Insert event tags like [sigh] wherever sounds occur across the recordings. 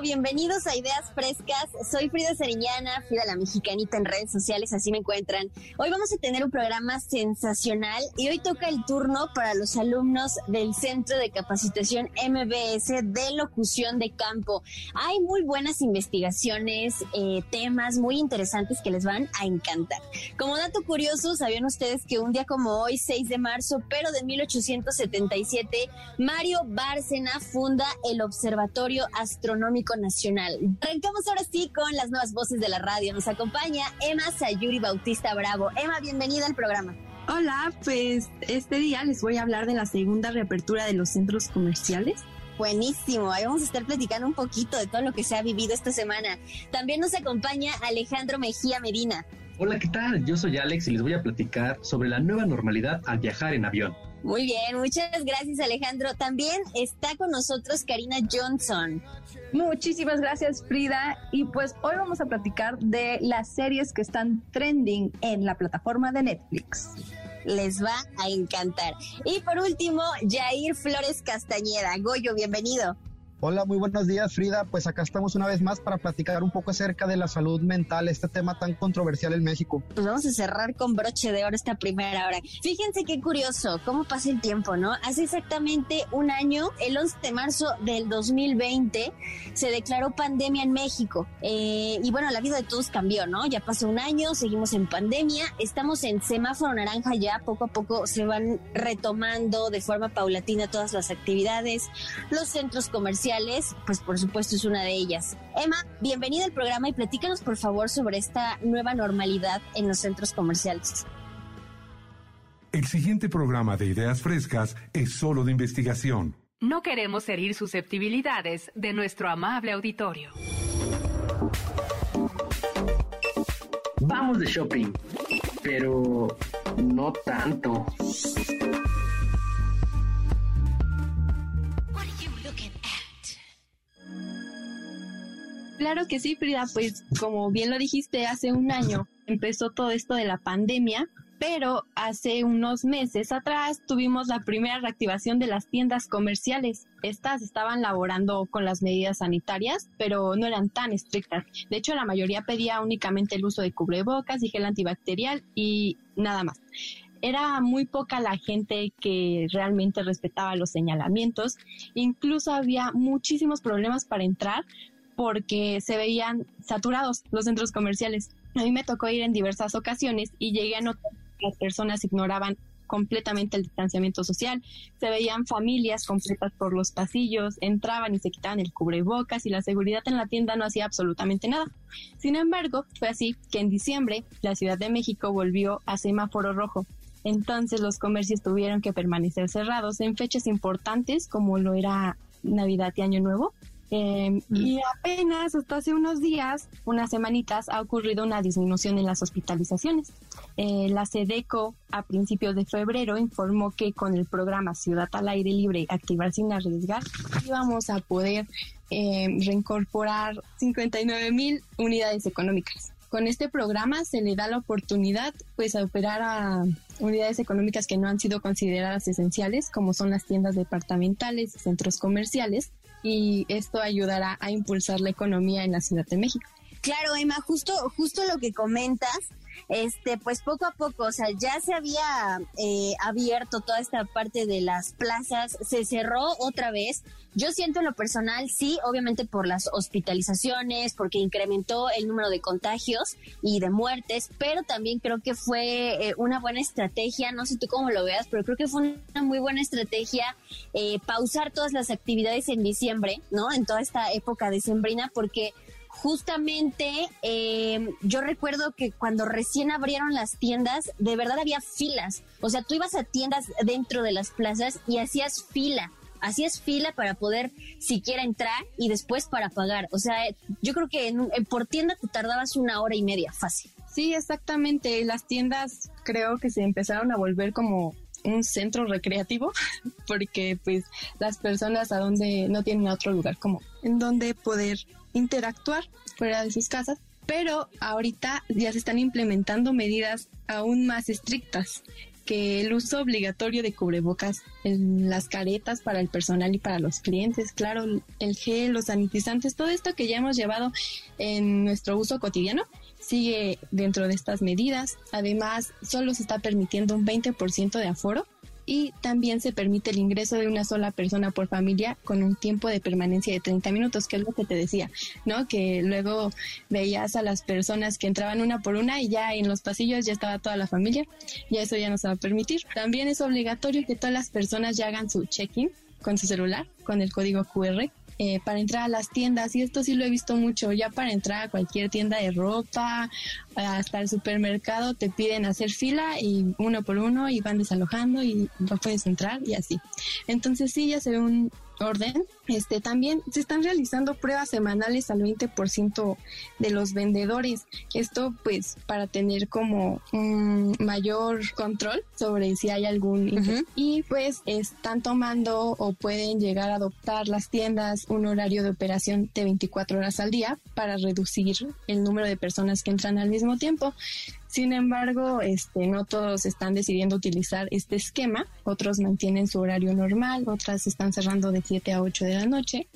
bienvenidos a Ideas Frescas. Soy Frida Sariñana, Frida la Mexicanita en redes sociales, así me encuentran. Hoy vamos a tener un programa sensacional y hoy toca el turno para los alumnos del Centro de Capacitación MBS de Locución de Campo. Hay muy buenas investigaciones, eh, temas muy interesantes que les van a encantar. Como dato curioso, ¿sabían ustedes que un día como hoy, 6 de marzo, pero de 1877, Mario Bárcena funda el Observatorio Astronómico Nacional. Arrancamos ahora sí con las nuevas voces de la radio. Nos acompaña Emma Sayuri Bautista Bravo. Emma, bienvenida al programa. Hola, pues este día les voy a hablar de la segunda reapertura de los centros comerciales. Buenísimo, ahí vamos a estar platicando un poquito de todo lo que se ha vivido esta semana. También nos acompaña Alejandro Mejía Medina. Hola, ¿qué tal? Yo soy Alex y les voy a platicar sobre la nueva normalidad al viajar en avión. Muy bien, muchas gracias Alejandro. También está con nosotros Karina Johnson. Muchísimas gracias Frida y pues hoy vamos a platicar de las series que están trending en la plataforma de Netflix. Les va a encantar. Y por último, Jair Flores Castañeda. Goyo, bienvenido. Hola, muy buenos días Frida. Pues acá estamos una vez más para platicar un poco acerca de la salud mental, este tema tan controversial en México. Pues vamos a cerrar con broche de oro esta primera hora. Fíjense qué curioso, cómo pasa el tiempo, ¿no? Hace exactamente un año, el 11 de marzo del 2020, se declaró pandemia en México. Eh, y bueno, la vida de todos cambió, ¿no? Ya pasó un año, seguimos en pandemia, estamos en semáforo naranja ya, poco a poco se van retomando de forma paulatina todas las actividades, los centros comerciales pues por supuesto es una de ellas. Emma, bienvenida al programa y platícanos por favor sobre esta nueva normalidad en los centros comerciales. El siguiente programa de Ideas Frescas es solo de investigación. No queremos herir susceptibilidades de nuestro amable auditorio. Vamos de shopping, pero no tanto. Claro que sí, Frida, pues como bien lo dijiste, hace un año empezó todo esto de la pandemia, pero hace unos meses atrás tuvimos la primera reactivación de las tiendas comerciales. Estas estaban laborando con las medidas sanitarias, pero no eran tan estrictas. De hecho, la mayoría pedía únicamente el uso de cubrebocas y gel antibacterial y nada más era muy poca la gente que realmente respetaba los señalamientos. Incluso había muchísimos problemas para entrar porque se veían saturados los centros comerciales. A mí me tocó ir en diversas ocasiones y llegué a notar que las personas ignoraban completamente el distanciamiento social. Se veían familias completas por los pasillos, entraban y se quitaban el cubrebocas y la seguridad en la tienda no hacía absolutamente nada. Sin embargo, fue así que en diciembre la Ciudad de México volvió a semáforo rojo. Entonces los comercios tuvieron que permanecer cerrados en fechas importantes como lo era Navidad y Año Nuevo Em, y apenas hasta hace unos días, unas semanitas, ha ocurrido una disminución en las hospitalizaciones. Eh, la SEDECO a principios de febrero informó que con el programa Ciudad al Aire Libre, Activar sin Arriesgar, íbamos a poder em, reincorporar 59 mil unidades económicas. Con este programa se le da la oportunidad pues a operar a unidades económicas que no han sido consideradas esenciales, como son las tiendas departamentales, centros comerciales, y esto ayudará a impulsar la economía en la Ciudad de México. Claro, Emma, justo, justo lo que comentas, este, pues poco a poco, o sea, ya se había eh, abierto toda esta parte de las plazas, se cerró otra vez. Yo siento en lo personal, sí, obviamente por las hospitalizaciones, porque incrementó el número de contagios y de muertes, pero también creo que fue eh, una buena estrategia, no sé tú cómo lo veas, pero creo que fue una muy buena estrategia eh, pausar todas las actividades en diciembre, ¿no? En toda esta época decembrina, porque justamente eh, yo recuerdo que cuando recién abrieron las tiendas, de verdad había filas. O sea, tú ibas a tiendas dentro de las plazas y hacías fila. Hacías fila para poder siquiera entrar y después para pagar. O sea, yo creo que por tienda te tardabas una hora y media, fácil. Sí, exactamente. Las tiendas creo que se empezaron a volver como un centro recreativo [laughs] porque pues las personas a donde no tienen otro lugar como en donde poder interactuar fuera de sus casas pero ahorita ya se están implementando medidas aún más estrictas que el uso obligatorio de cubrebocas en las caretas para el personal y para los clientes, claro, el gel, los sanitizantes, todo esto que ya hemos llevado en nuestro uso cotidiano sigue dentro de estas medidas. Además, solo se está permitiendo un 20% de aforo y también se permite el ingreso de una sola persona por familia con un tiempo de permanencia de 30 minutos, que es lo que te decía, ¿no? Que luego veías a las personas que entraban una por una y ya en los pasillos ya estaba toda la familia, y eso ya no se va a permitir. También es obligatorio que todas las personas ya hagan su check-in con su celular, con el código QR eh, para entrar a las tiendas y esto sí lo he visto mucho, ya para entrar a cualquier tienda de ropa, hasta el supermercado te piden hacer fila y uno por uno y van desalojando y no puedes entrar y así. Entonces sí, ya se ve un, orden, este también se están realizando pruebas semanales al 20% de los vendedores. Esto pues para tener como un mayor control sobre si hay algún y pues están tomando o pueden llegar a adoptar las tiendas un horario de operación de 24 horas al día para reducir el número de personas que entran al mismo tiempo. Sin embargo, este, no todos están decidiendo utilizar este esquema, otros mantienen su horario normal, otras están cerrando de 7 a 8 de la noche,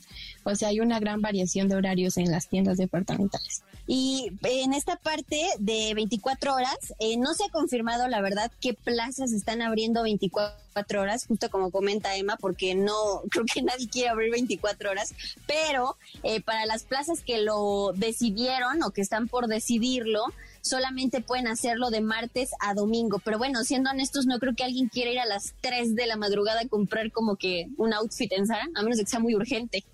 o sea, hay una gran variación de horarios en las tiendas departamentales. Y en esta parte de 24 horas, eh, no se ha confirmado la verdad qué plazas están abriendo 24 horas, justo como comenta Emma, porque no [laughs] creo que nadie quiere abrir 24 horas, pero eh, para las plazas que lo decidieron o que están por decidirlo, solamente pueden hacerlo de martes a domingo. Pero bueno, siendo honestos, no creo que alguien quiera ir a las 3 de la madrugada a comprar como que un outfit en Zara, a menos de que sea muy urgente.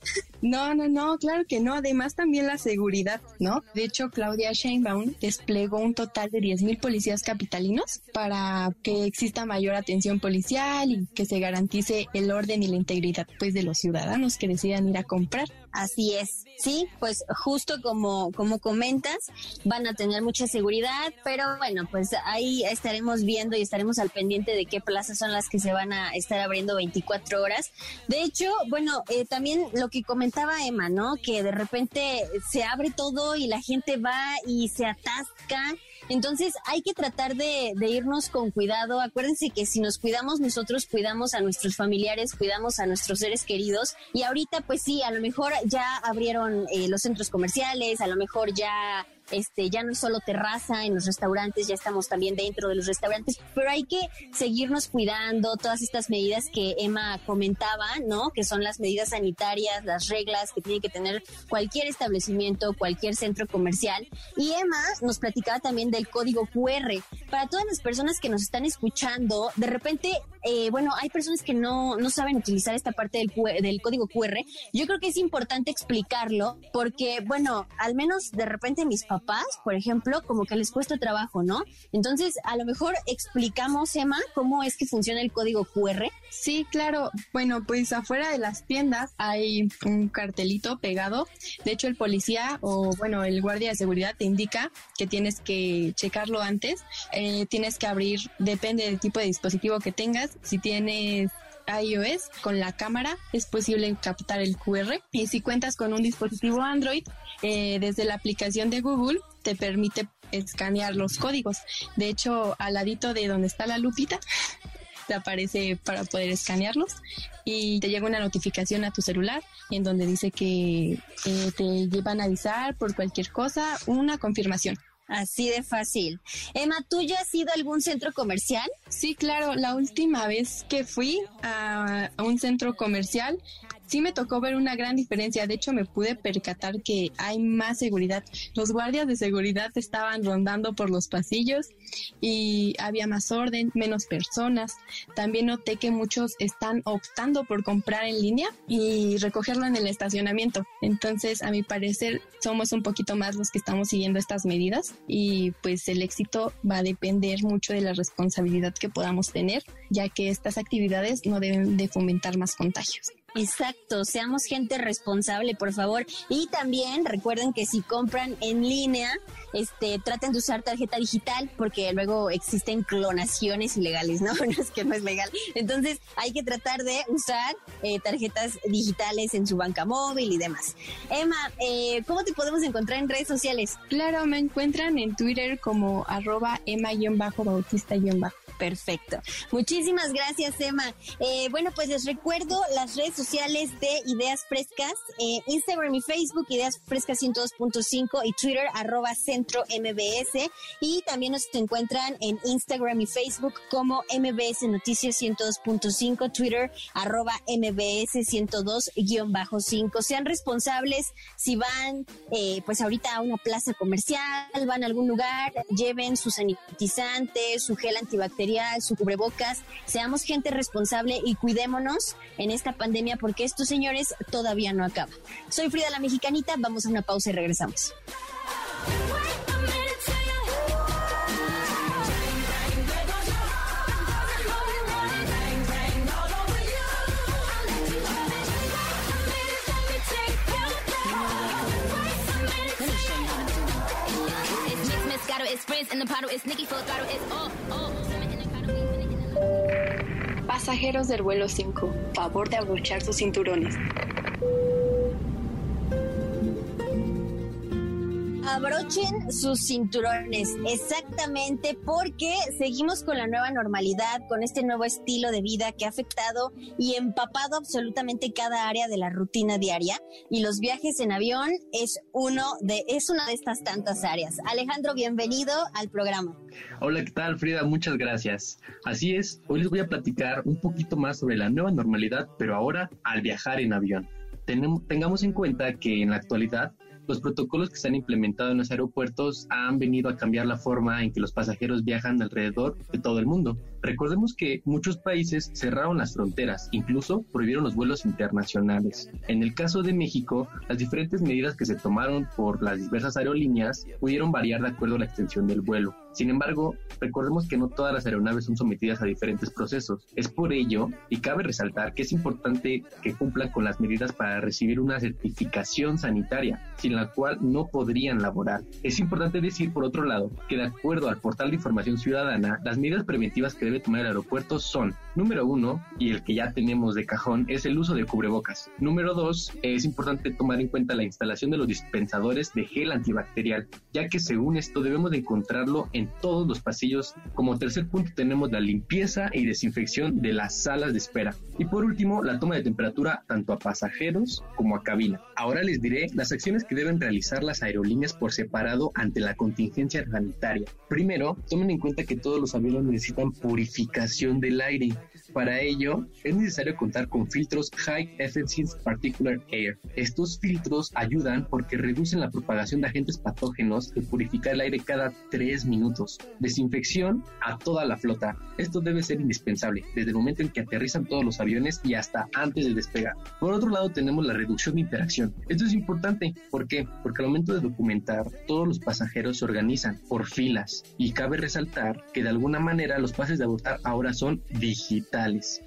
No, no, no, claro que no. Además también la seguridad, ¿no? De hecho, Claudia Sheinbaum desplegó un total de 10.000 policías capitalinos para que exista mayor atención policial y que se garantice el orden y la integridad pues de los ciudadanos que decidan ir a comprar. Así es. Sí, pues justo como, como comentas, van a tener mucha seguridad, pero bueno, pues ahí estaremos viendo y estaremos al pendiente de qué plazas son las que se van a estar abriendo 24 horas. De hecho, bueno, eh, también lo que comentaba Emma, ¿no? Que de repente se abre todo y la gente va y se atasca entonces hay que tratar de, irnos con cuidado. Acuérdense que si nos cuidamos nosotros, cuidamos a nuestros familiares, cuidamos a nuestros seres queridos. Y ahorita, pues sí, a lo mejor ya abrieron eh, los centros comerciales, a lo mejor ya este, ya no es solo terraza en los restaurantes, ya estamos también dentro de los restaurantes, pero hay que seguirnos cuidando todas estas medidas que Emma comentaba, ¿no? Que son las medidas sanitarias, las reglas que tiene que tener cualquier establecimiento, cualquier centro comercial. Y Emma nos platicaba también del código QR. Para todas las personas que nos están escuchando, de repente, eh, bueno, hay personas que no, no saben utilizar esta parte del, del código QR. Yo creo que es importante explicarlo porque, bueno, al menos de repente mis papás papás, por ejemplo, como que les cuesta trabajo, ¿no? Entonces, a lo mejor explicamos, Emma, cómo es que funciona el código QR. Sí, claro. Bueno, pues afuera de las tiendas hay un cartelito pegado. De hecho, el policía o, bueno, el guardia de seguridad te indica que tienes que checarlo antes. Eh, tienes que abrir, depende del tipo de dispositivo que tengas. Si tienes iOS con la cámara es posible captar el QR y si cuentas con un dispositivo Android eh, desde la aplicación de Google te permite escanear los códigos. De hecho, al ladito de donde está la lupita te aparece para poder escanearlos y te llega una notificación a tu celular en donde dice que eh, te llevan a avisar por cualquier cosa, una confirmación. Así de fácil. Emma, ¿tú ya has ido a algún centro comercial? Sí, claro. La última vez que fui a un centro comercial sí me tocó ver una gran diferencia. De hecho, me pude percatar que hay más seguridad. Los guardias de seguridad estaban rondando por los pasillos y había más orden, menos personas. También noté que muchos están optando por comprar en línea y recogerlo en el estacionamiento. Entonces, a mi parecer, somos un poquito más los que estamos siguiendo estas medidas y pues el éxito va a depender mucho de la responsabilidad que podamos tener, ya que estas actividades no deben de fomentar más contagios. Exacto, seamos gente responsable, por favor. Y también recuerden que si compran en línea, este, traten de usar tarjeta digital porque luego existen clonaciones ilegales, ¿no? [laughs] No es que no es legal. Entonces hay que tratar de usar eh, tarjetas digitales en su banca móvil y demás. Emma, eh, ¿cómo te podemos encontrar en redes sociales? Claro, me encuentran en Twitter como arroba Emma-Bautista-Bajo. Perfecto. Muchísimas gracias, Emma. Eh, bueno, pues les recuerdo las redes sociales de Ideas Frescas, eh, Instagram y Facebook, Ideas Frescas 102.5 y Twitter, arroba Centro MBS. Y también nos encuentran en Instagram y Facebook como MBS Noticias 102.5, Twitter, arroba MBS 102-5. Sean responsables si van, eh, pues ahorita a una plaza comercial, van a algún lugar, lleven su sanitizante, su gel antibacterial su cubrebocas, seamos gente responsable y cuidémonos en esta pandemia porque estos señores todavía no acaban. Soy Frida la Mexicanita, vamos a una pausa y regresamos. Pasajeros del vuelo 5, favor de abrochar sus cinturones. Abrochen sus cinturones, exactamente porque seguimos con la nueva normalidad, con este nuevo estilo de vida que ha afectado y empapado absolutamente cada área de la rutina diaria y los viajes en avión es uno de es una de estas tantas áreas. Alejandro, bienvenido al programa. Hola, ¿qué tal, Frida? Muchas gracias. Así es, hoy les voy a platicar un poquito más sobre la nueva normalidad, pero ahora al viajar en avión. tengamos en cuenta que en la actualidad los protocolos que se han implementado en los aeropuertos han venido a cambiar la forma en que los pasajeros viajan alrededor de todo el mundo. Recordemos que muchos países cerraron las fronteras, incluso prohibieron los vuelos internacionales. En el caso de México, las diferentes medidas que se tomaron por las diversas aerolíneas pudieron variar de acuerdo a la extensión del vuelo. Sin embargo, recordemos que no todas las aeronaves son sometidas a diferentes procesos. Es por ello, y cabe resaltar que es importante que cumplan con las medidas para recibir una certificación sanitaria, sin la cual no podrían laborar. Es importante decir, por otro lado, que de acuerdo al portal de información ciudadana, las medidas preventivas que debe tomar el aeropuerto son, número uno, y el que ya tenemos de cajón, es el uso de cubrebocas. Número dos, es importante tomar en cuenta la instalación de los dispensadores de gel antibacterial, ya que según esto debemos de encontrarlo en todos los pasillos. Como tercer punto tenemos la limpieza y desinfección de las salas de espera. Y por último, la toma de temperatura tanto a pasajeros como a cabina. Ahora les diré las acciones que deben realizar las aerolíneas por separado ante la contingencia sanitaria. Primero, tomen en cuenta que todos los aviones necesitan purificación del aire. Para ello, es necesario contar con filtros High Efficiency Particular Air. Estos filtros ayudan porque reducen la propagación de agentes patógenos y purificar el aire cada tres minutos. Desinfección a toda la flota. Esto debe ser indispensable desde el momento en que aterrizan todos los aviones y hasta antes de despegar. Por otro lado, tenemos la reducción de interacción. Esto es importante. ¿Por qué? Porque al momento de documentar, todos los pasajeros se organizan por filas y cabe resaltar que de alguna manera los pases de abortar ahora son digitales.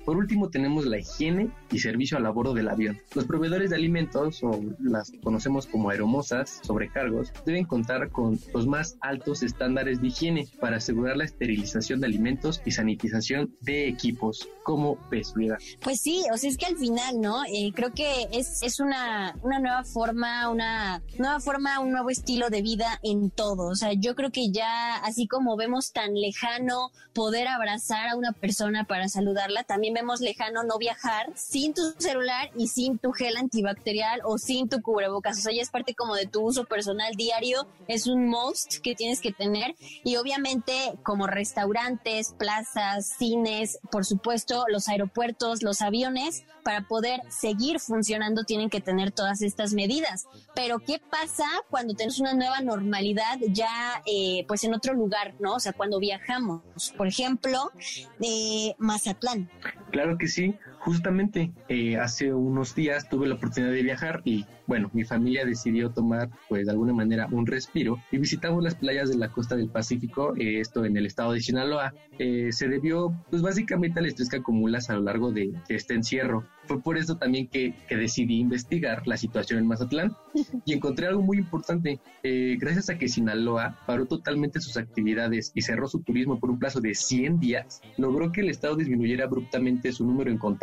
Por último, tenemos la higiene y servicio a bordo del avión. Los proveedores de alimentos, o las conocemos como aeromosas, sobrecargos, deben contar con los más altos estándares de higiene para asegurar la esterilización de alimentos y sanitización de equipos como pesuidad. Pues sí, o sea, es que al final, ¿no? Eh, creo que es, es una, una nueva forma, una nueva forma, un nuevo estilo de vida en todo. O sea, yo creo que ya, así como vemos tan lejano poder abrazar a una persona para saludarla, también vemos lejano no viajar sin tu celular y sin tu gel antibacterial o sin tu cubrebocas. O sea, ya es parte como de tu uso personal diario, es un must que tienes que tener. Y obviamente como restaurantes, plazas, cines, por supuesto, los aeropuertos, los aviones, para poder seguir funcionando tienen que tener todas estas medidas. Pero ¿qué pasa cuando tenemos una nueva normalidad ya eh, pues en otro lugar, ¿no? O sea, cuando viajamos, por ejemplo, de Mazatlán. Claro que sí. Justamente eh, hace unos días tuve la oportunidad de viajar y bueno, mi familia decidió tomar pues de alguna manera un respiro y visitamos las playas de la costa del Pacífico, eh, esto en el estado de Sinaloa. Eh, se debió pues básicamente al estrés que acumulas a lo largo de, este encierro. Fue por eso también que, que, decidí investigar la situación en Mazatlán [laughs] y encontré algo muy importante. gracias a que Sinaloa paró totalmente sus actividades y cerró su turismo por un plazo de 100 días, logró que el estado disminuyera abruptamente su número en contacto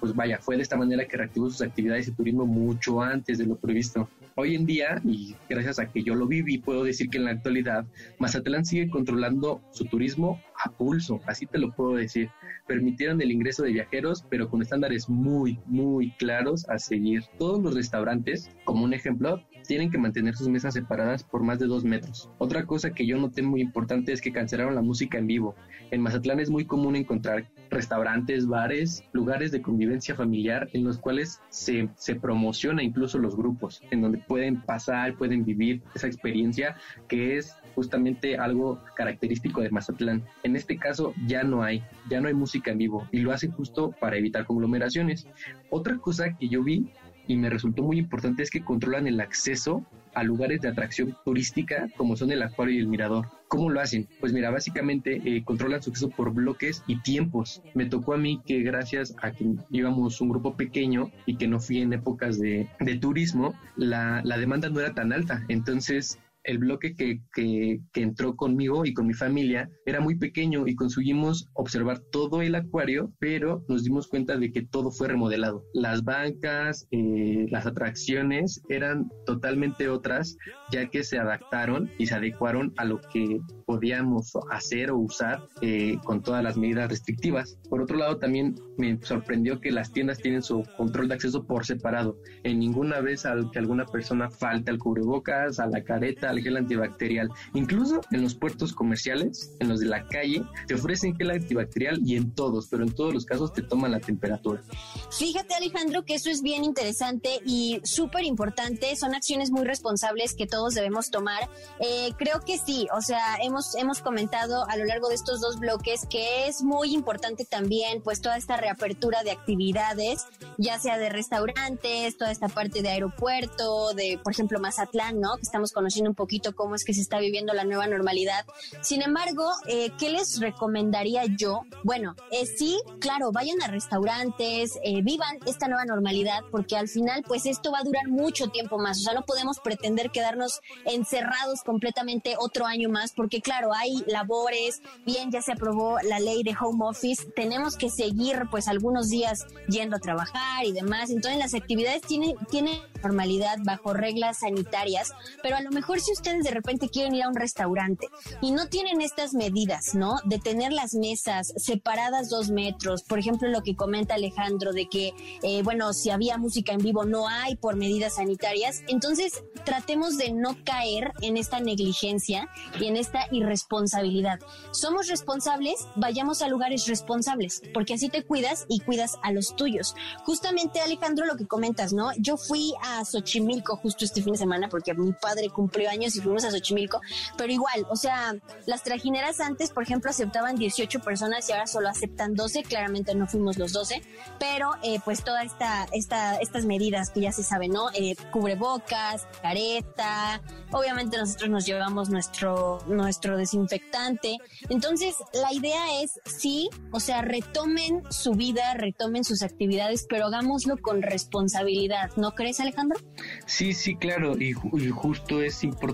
pues vaya, fue de esta manera que reactivó sus actividades de turismo mucho antes de lo previsto. Hoy en día, y gracias a que yo lo viví, puedo decir que en la actualidad Mazatlán sigue controlando su turismo a pulso, así te lo puedo decir. Permitieron el ingreso de viajeros, pero con estándares muy, muy claros a seguir. Todos los restaurantes, como un ejemplo, tienen que mantener sus mesas separadas por más de dos metros. Otra cosa que yo noté muy importante es que cancelaron la música en vivo. En Mazatlán es muy común encontrar restaurantes, bares, lugares de convivencia familiar en los cuales se, se promociona incluso los grupos, en donde pueden pasar, pueden vivir esa experiencia que es justamente algo característico de Mazatlán. En este caso ya no hay, ya no hay música en vivo y lo hacen justo para evitar conglomeraciones. Otra cosa que yo vi y me resultó muy importante es que controlan el acceso a lugares de atracción turística como son el acuario y el mirador. ¿Cómo lo hacen? Pues mira, básicamente eh, controlan su acceso por bloques y tiempos. Me tocó a mí que gracias a que íbamos un grupo pequeño y que no fui en épocas de, de turismo, la, la demanda no era tan alta. Entonces el bloque que, que, entró conmigo y con mi familia era muy pequeño y conseguimos observar todo el acuario, pero nos dimos cuenta de que todo fue remodelado. Las bancas, eh, las atracciones eran totalmente otras, ya que se adaptaron y se adecuaron a lo que podíamos hacer o usar eh, con todas las medidas restrictivas. Por otro lado, también me sorprendió que las tiendas tienen su control de acceso por separado. En ninguna vez al que alguna persona falte al cubrebocas, a la careta, al gel antibacterial. Incluso en los puertos comerciales, en los de la calle, te ofrecen gel antibacterial y en todos, pero en todos los casos te toman la temperatura. Fíjate Alejandro que eso es bien interesante y súper importante. Son acciones muy responsables que todos debemos tomar. Eh, creo que sí, o sea, hemos, hemos comentado a lo largo de estos dos bloques que es muy importante también pues toda esta reapertura de actividades, ya sea de restaurantes, toda esta parte de aeropuerto, de por ejemplo Mazatlán, ¿no? Que estamos conociendo un poquito cómo es que se está viviendo la nueva normalidad. Sin embargo, eh, ¿qué les recomendaría yo? Bueno, eh, sí, claro, vayan a restaurantes, eh, vivan esta nueva normalidad, porque al final, pues esto va a durar mucho tiempo más. O sea, no podemos pretender quedarnos encerrados completamente otro año más, porque claro, hay labores, bien, ya se aprobó la ley de home office, tenemos que seguir pues algunos días yendo a trabajar y demás. Entonces las actividades tienen, tienen normalidad bajo reglas sanitarias, pero a lo mejor si ustedes de repente quieren ir a un restaurante y no tienen estas medidas, ¿no? De tener las mesas separadas dos metros, por ejemplo, lo que comenta Alejandro de que, eh, bueno, si había música en vivo no hay por medidas sanitarias, entonces tratemos de no caer en esta negligencia y en esta irresponsabilidad. Somos responsables, vayamos a lugares responsables, porque así te cuidas y cuidas a los tuyos. Justamente, Alejandro, lo que comentas, ¿no? Yo fui a Xochimilco justo este fin de semana porque mi padre cumplió años y fuimos a Xochimilco, pero igual, o sea, las trajineras antes, por ejemplo, aceptaban 18 personas y ahora solo aceptan 12, claramente no fuimos los 12, pero eh, pues toda esta, esta, estas medidas que ya se saben, ¿no? Eh, cubrebocas, careta, obviamente nosotros nos llevamos nuestro, nuestro desinfectante, entonces la idea es sí, o sea, retomen su vida, retomen sus actividades, pero hagámoslo con responsabilidad, ¿no crees Alejandro? Sí, sí, claro, y, y justo es importante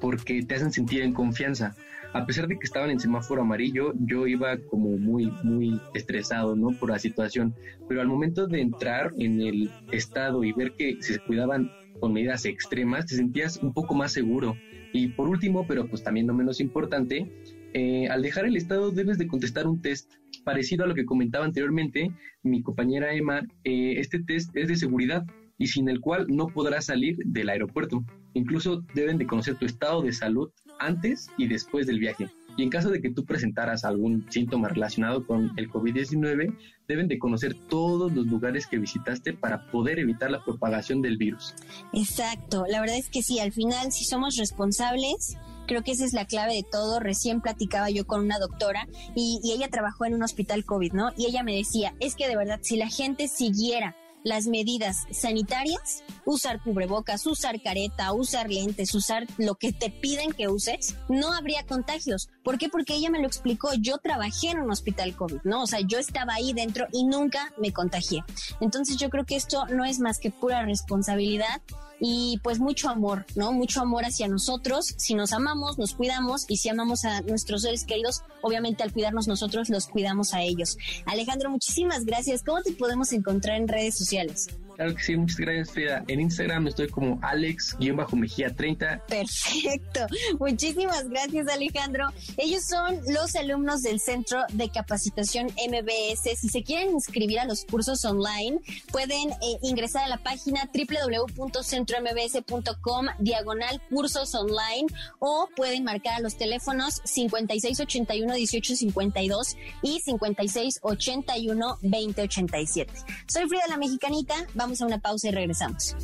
porque te hacen sentir en confianza. A pesar de que estaban en semáforo amarillo, yo iba como muy, muy estresado, ¿no? Por la situación. Pero al momento de entrar en el estado y ver que se cuidaban con medidas extremas, te sentías un poco más seguro. Y por último, pero pues también no menos importante, eh, al dejar el estado debes de contestar un test parecido a lo que comentaba anteriormente mi compañera Emma. Eh, este test es de seguridad y sin el cual no podrás salir del aeropuerto. Incluso deben de conocer tu estado de salud antes y después del viaje. Y en caso de que tú presentaras algún síntoma relacionado con el COVID-19, deben de conocer todos los lugares que visitaste para poder evitar la propagación del virus. Exacto, la verdad es que sí, al final si somos responsables, creo que esa es la clave de todo. Recién platicaba yo con una doctora y, y ella trabajó en un hospital COVID, ¿no? Y ella me decía, es que de verdad, si la gente siguiera las medidas sanitarias, usar cubrebocas, usar careta, usar lentes, usar lo que te piden que uses, no habría contagios. ¿Por qué? Porque ella me lo explicó. Yo trabajé en un hospital COVID, ¿no? O sea, yo estaba ahí dentro y nunca me contagié. Entonces yo creo que esto no es más que pura responsabilidad y pues mucho amor, ¿no? Mucho amor hacia nosotros. Si nos amamos, nos cuidamos y si amamos a nuestros seres queridos, obviamente al cuidarnos nosotros, los cuidamos a ellos. Alejandro, muchísimas gracias. ¿Cómo te podemos encontrar en redes sociales? Claro que sí, muchas gracias Frida. En Instagram estoy como Alex-Mejía30. Perfecto. Muchísimas gracias Alejandro. Ellos son los alumnos del Centro de Capacitación MBS. Si se quieren inscribir a los cursos online, pueden eh, ingresar a la página www.centrombs.com diagonal cursos online o pueden marcar a los teléfonos 5681 1852 y 5681 2087. Soy Frida la Mexicanita. A una pausa y regresamos.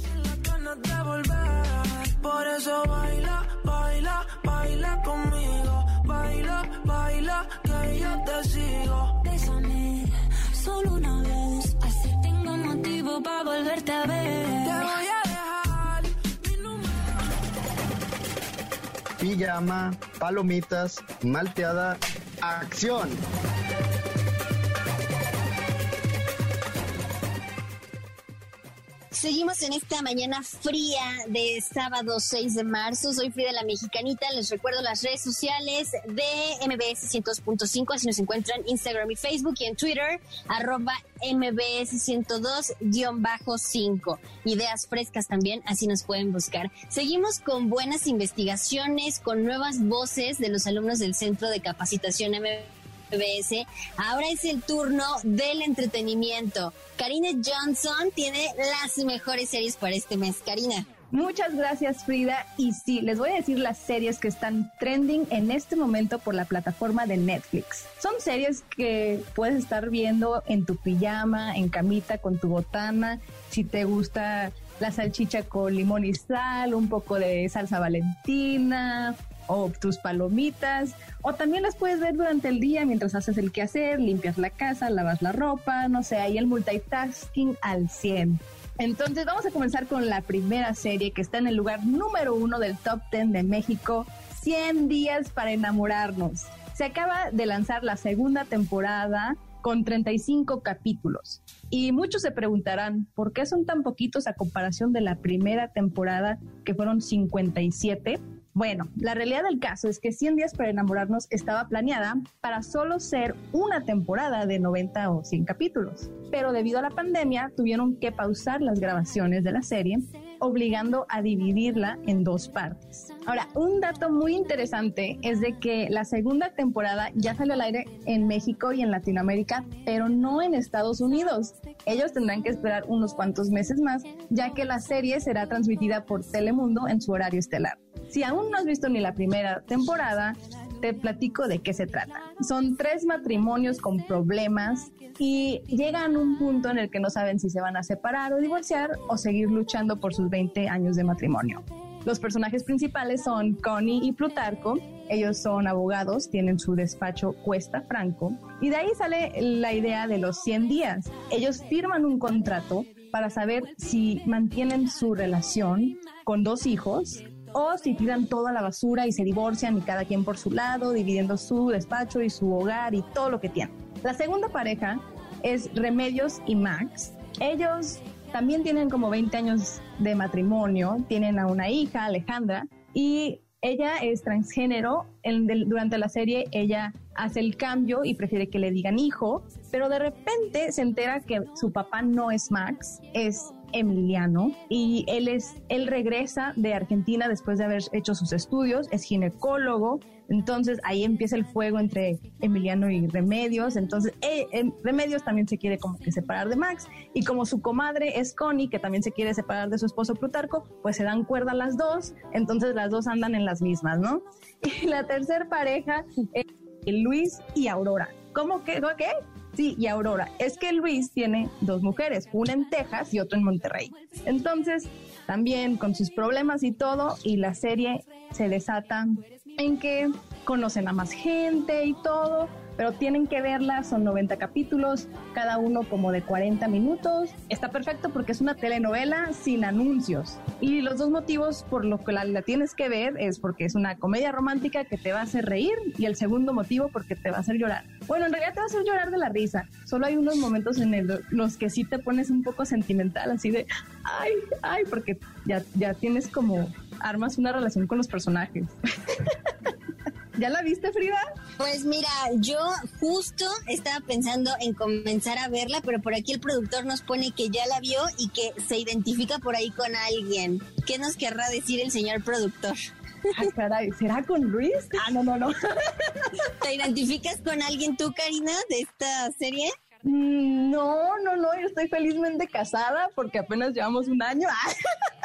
Por eso baila, baila, baila conmigo. Baila, baila, que yo te sigo. Bésame solo una vez. Así tengo motivo para volverte a ver. Te voy a dejar mi número. Pijama, palomitas, malteada, acción. Seguimos en esta mañana fría de sábado 6 de marzo. Soy Frida la Mexicanita. Les recuerdo las redes sociales de MBS 102.5. Así nos encuentran en Instagram y Facebook y en Twitter, arroba MBS 102-5. Ideas frescas también, así nos pueden buscar. Seguimos con buenas investigaciones, con nuevas voces de los alumnos del Centro de Capacitación MBS. MBS. Ahora es el turno del entretenimiento. Karina Johnson tiene las mejores series para este mes. Karina. Muchas gracias Frida y sí, les voy a decir las series que están trending en este momento por la plataforma de Netflix. Son series que puedes estar viendo en tu pijama, en camita con tu botana, si te gusta la salchicha con limón y sal, un poco de salsa valentina o tus palomitas, o también las puedes ver durante el día mientras haces el quehacer, limpias la casa, lavas la ropa, no sé, ahí el multitasking al 100. Entonces vamos a comenzar con la primera serie que está en el lugar número uno del top 10 de México, 100 días para enamorarnos. Se acaba de lanzar la segunda temporada con 35 capítulos. Y muchos se preguntarán, ¿por qué son tan poquitos a comparación de la primera temporada que fueron 57? Bueno, la realidad del caso es que 100 días para enamorarnos estaba planeada para solo ser una temporada de 90 o 100 capítulos, pero debido a la pandemia tuvieron que pausar las grabaciones de la serie, obligando a dividirla en dos partes. Ahora, un dato muy interesante es de que la segunda temporada ya salió al aire en México y en Latinoamérica, pero no en Estados Unidos. Ellos tendrán que esperar unos cuantos meses más, ya que la serie será transmitida por Telemundo en su horario estelar. Si aún no has visto ni la primera temporada, te platico de qué se trata. Son tres matrimonios con problemas y llegan a un punto en el que no saben si se van a separar o divorciar o seguir luchando por sus 20 años de matrimonio. Los personajes principales son Connie y Plutarco. Ellos son abogados, tienen su despacho Cuesta Franco. Y de ahí sale la idea de los 100 días. Ellos firman un contrato para saber si mantienen su relación con dos hijos o si tiran toda la basura y se divorcian y cada quien por su lado, dividiendo su despacho y su hogar y todo lo que tienen. La segunda pareja es Remedios y Max. Ellos también tienen como 20 años de matrimonio, tienen a una hija, Alejandra, y ella es transgénero. Durante la serie ella hace el cambio y prefiere que le digan hijo, pero de repente se entera que su papá no es Max, es Emiliano y él es, él regresa de Argentina después de haber hecho sus estudios, es ginecólogo, entonces ahí empieza el fuego entre Emiliano y Remedios, entonces eh, em, Remedios también se quiere como que separar de Max y como su comadre es Connie, que también se quiere separar de su esposo Plutarco, pues se dan cuerda las dos, entonces las dos andan en las mismas, ¿no? [laughs] Y la tercera pareja es Luis y Aurora. ¿Cómo que? ¿Qué? Sí, y Aurora. Es que Luis tiene dos mujeres, una en Texas y otra en Monterrey. Entonces, también con sus problemas y todo, y la serie se desata en que conocen a más gente y todo, pero tienen que verla, son 90 capítulos, cada uno como de 40 minutos. Está perfecto porque es una telenovela sin anuncios. Y los dos motivos por los que la, tienes que ver es porque es una comedia romántica que te va a hacer reír y el segundo motivo porque te va a hacer llorar. Bueno, en realidad te va a hacer llorar de la risa. Solo hay unos momentos en el, los que sí te pones un poco sentimental, así de, ay, ay, porque ya, ya tienes como, armas una relación con los personajes. [laughs] ¿Ya la viste, Frida? Pues mira, yo justo estaba pensando en comenzar a verla, pero por aquí el productor nos pone que ya la vio y que se identifica por ahí con alguien. ¿Qué nos querrá decir el señor productor? Ay, caray, ¿será con Luis? Ah, no, no, no. [laughs] ¿Te identificas con alguien tú, Karina, de esta serie? Mm, no, no, no, yo estoy felizmente casada porque apenas llevamos un año. [laughs]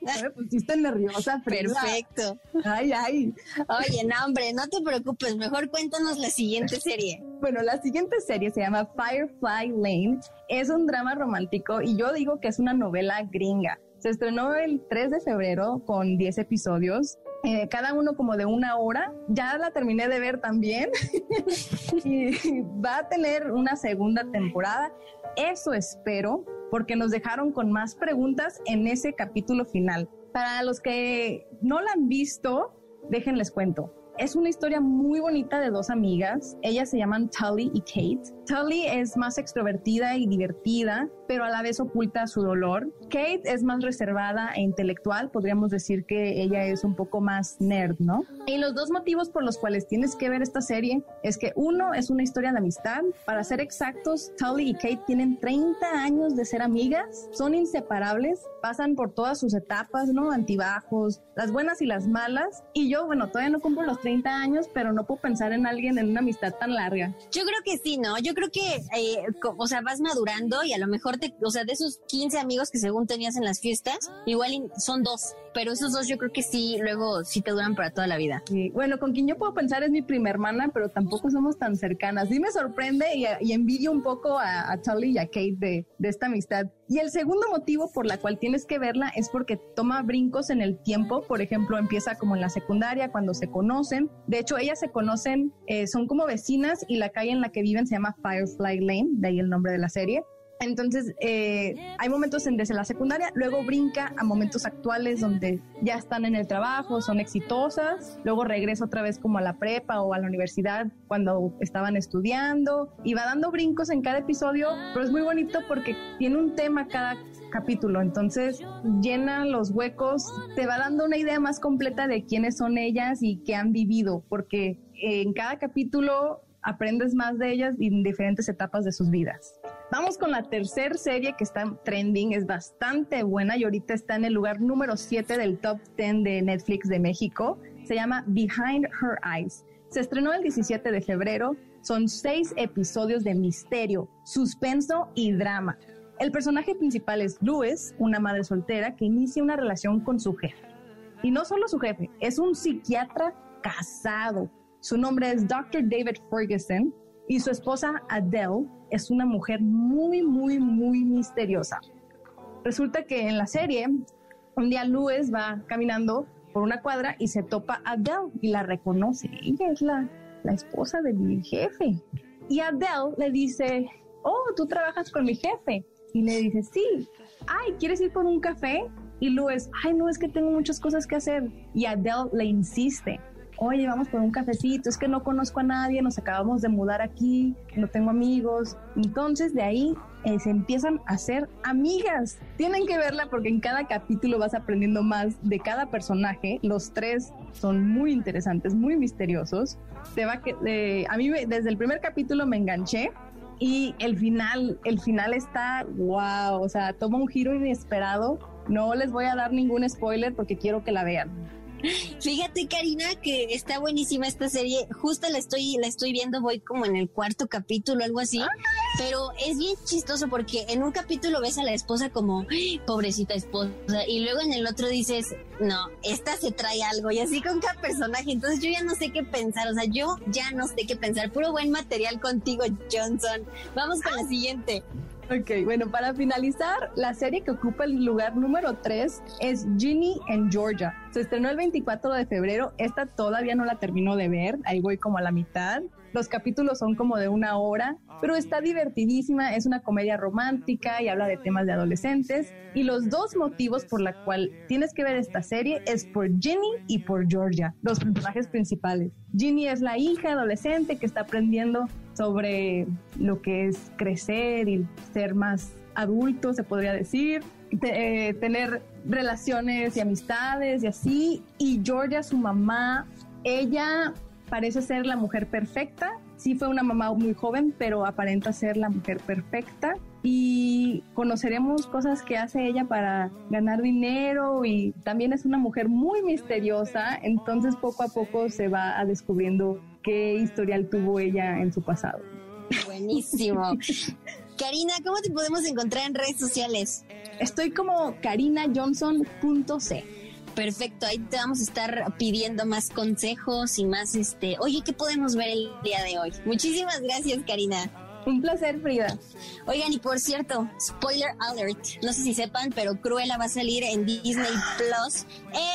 Me pusiste nerviosa, Frida. Perfecto. Ay, ay. Oye, no, hombre, no te preocupes. Mejor cuéntanos la siguiente serie. Bueno, la siguiente serie se llama Firefly Lane. Es un drama romántico y yo digo que es una novela gringa. Se estrenó el 3 de febrero con 10 episodios. Eh, cada uno como de una hora. Ya la terminé de ver también. [laughs] y va a tener una segunda temporada. Eso espero porque nos dejaron con más preguntas en ese capítulo final. Para los que no la han visto, déjenles cuento. Es una historia muy bonita de dos amigas. Ellas se llaman Tully y Kate. Tully es más extrovertida y divertida, pero a la vez oculta su dolor. Kate es más reservada e intelectual. Podríamos decir que ella es un poco más nerd, ¿no? Y los dos motivos por los cuales tienes que ver esta serie es que uno es una historia de amistad. Para ser exactos, Tully y Kate tienen 30 años de ser amigas. Son inseparables. Pasan por todas sus etapas, ¿no? Antibajos, las buenas y las malas. Y yo, bueno, todavía no cumplo los 30 años, pero no puedo pensar en alguien en una amistad tan larga. Yo creo que sí, ¿no? Yo creo que, eh, o sea, vas madurando y a lo mejor te, o sea, de esos 15 amigos que según tenías en las fiestas, igual son dos, pero esos dos yo creo que sí, luego sí te duran para toda la vida. Bueno, con quien yo puedo pensar es mi prima hermana, pero tampoco somos tan cercanas. Sí me sorprende y, envidio un poco a, a Tully y a Kate de, de esta amistad. Y el segundo motivo por la cual tienes que verla es porque toma brincos en el tiempo. Por ejemplo, empieza como en la secundaria, cuando se conocen. De hecho, ellas se conocen, eh, son como vecinas y la calle en la que viven se llama Firefly Lane, de ahí el nombre de la serie. Entonces, eh, hay momentos en desde la secundaria, luego brinca a momentos actuales donde ya están en el trabajo, son exitosas, luego regresa otra vez como a la prepa o a la universidad cuando estaban estudiando y va dando brincos en cada episodio, pero es muy bonito porque tiene un tema cada capítulo, entonces llena los huecos, te va dando una idea más completa de quiénes son ellas y qué han vivido, porque en cada capítulo aprendes más de ellas en diferentes etapas de sus vidas. Vamos con la tercera serie que está trending, es bastante buena y ahorita está en el lugar número 7 del top 10 de Netflix de México. Se llama Behind Her Eyes. Se estrenó el 17 de febrero. Son seis episodios de misterio, suspenso y drama. El personaje principal es Louis, una madre soltera que inicia una relación con su jefe. Y no solo su jefe, es un psiquiatra casado. Su nombre es Dr. David Ferguson y su esposa Adele es una mujer muy, muy, muy misteriosa. Resulta que en la serie, un día Louis va caminando por una cuadra y se topa a Adele y la reconoce. Ella es la, la esposa de mi jefe. Y Adele le dice, oh, tú trabajas con mi jefe. Y le dice, sí. Ay, ¿quieres ir por un café? Y Louis, ay, no, es que tengo muchas cosas que hacer. Y Adele le insiste, oye, vamos por un cafecito, es que no conozco a nadie, nos acabamos de mudar aquí, no tengo amigos. Entonces de ahí eh, se empiezan a hacer amigas. Tienen que verla porque en cada capítulo vas aprendiendo más de cada personaje. Los tres son muy interesantes, muy misteriosos. Te va que, eh, a mí desde el primer capítulo me enganché y el final, el final está wow, o sea, toma un giro inesperado. No les voy a dar ningún spoiler porque quiero que la vean. Fíjate, Karina, que está buenísima esta serie. Justo la estoy, la estoy viendo, voy como en el cuarto capítulo, algo así. Pero es bien chistoso porque en un capítulo ves a la esposa como, pobrecita esposa, y luego en el otro dices, no, esta se trae algo, y así con cada personaje. Entonces yo ya no sé qué pensar, o sea, yo ya no sé qué pensar. Puro buen material contigo, Johnson. Vamos con la siguiente. Ok, bueno, para finalizar, la serie que ocupa el lugar número 3 es Ginny en Georgia. Se estrenó el 24 de febrero, esta todavía no la termino de ver, ahí voy como a la mitad. Los capítulos son como de una hora, pero está divertidísima, es una comedia romántica y habla de temas de adolescentes. Y los dos motivos por la cual tienes que ver esta serie es por Ginny y por Georgia, los personajes principales. Ginny es la hija adolescente que está aprendiendo sobre lo que es crecer y ser más adulto, se podría decir, eh, tener relaciones y amistades y así. Y Georgia, su mamá, ella parece ser la mujer perfecta. Sí fue una mamá muy joven, pero aparenta ser la mujer perfecta. Y conoceremos cosas que hace ella para ganar dinero y también es una mujer muy misteriosa. Entonces poco a poco se va descubriendo qué historial tuvo ella en su pasado. Buenísimo. [laughs] Karina, ¿cómo te podemos encontrar en redes sociales? Estoy como karinajohnson.c. Perfecto, ahí te vamos a estar pidiendo más consejos y más este, oye, ¿qué podemos ver el día de hoy? Muchísimas gracias, Karina. Un placer, Frida. Oigan, y por cierto, spoiler alert, no sé si sepan, pero Cruella va a salir en Disney Plus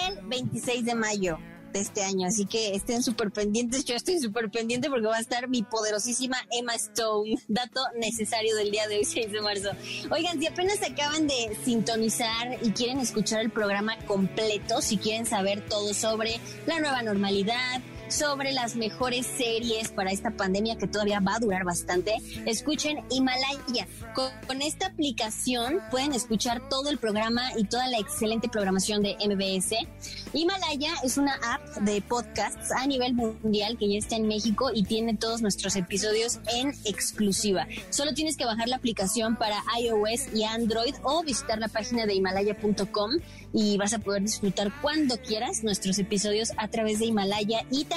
el 26 de mayo este año, así que estén súper pendientes, yo estoy súper pendiente porque va a estar mi poderosísima Emma Stone, dato necesario del día de hoy, [laughs] 6 de marzo. Oigan, si apenas acaban de sintonizar y quieren escuchar el programa completo, si quieren saber todo sobre la nueva normalidad, sobre las mejores series para esta pandemia que todavía va a durar bastante, escuchen Himalaya. Con, esta aplicación pueden escuchar todo el programa y toda la excelente programación de MBS. Himalaya es una app de podcasts a nivel mundial que ya está en México y tiene todos nuestros episodios en exclusiva. Solo tienes que bajar la aplicación para iOS y Android o visitar la página de himalaya.com y vas a poder disfrutar cuando quieras nuestros episodios a través de Himalaya y también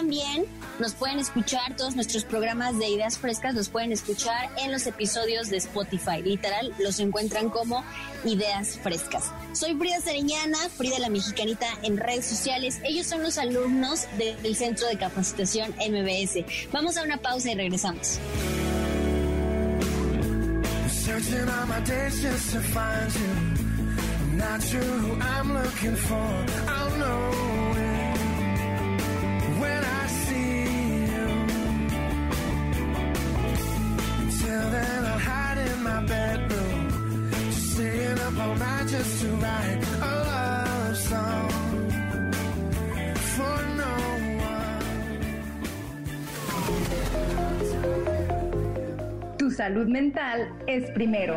nos pueden escuchar todos nuestros programas de ideas frescas, los pueden escuchar en los episodios de Spotify. Literal, los encuentran como ideas frescas. Soy Frida Sereñana, Frida la Mexicanita en redes sociales. Ellos son los alumnos del Centro de Capacitación MBS. Vamos a una pausa y regresamos. Tu salud mental es primero.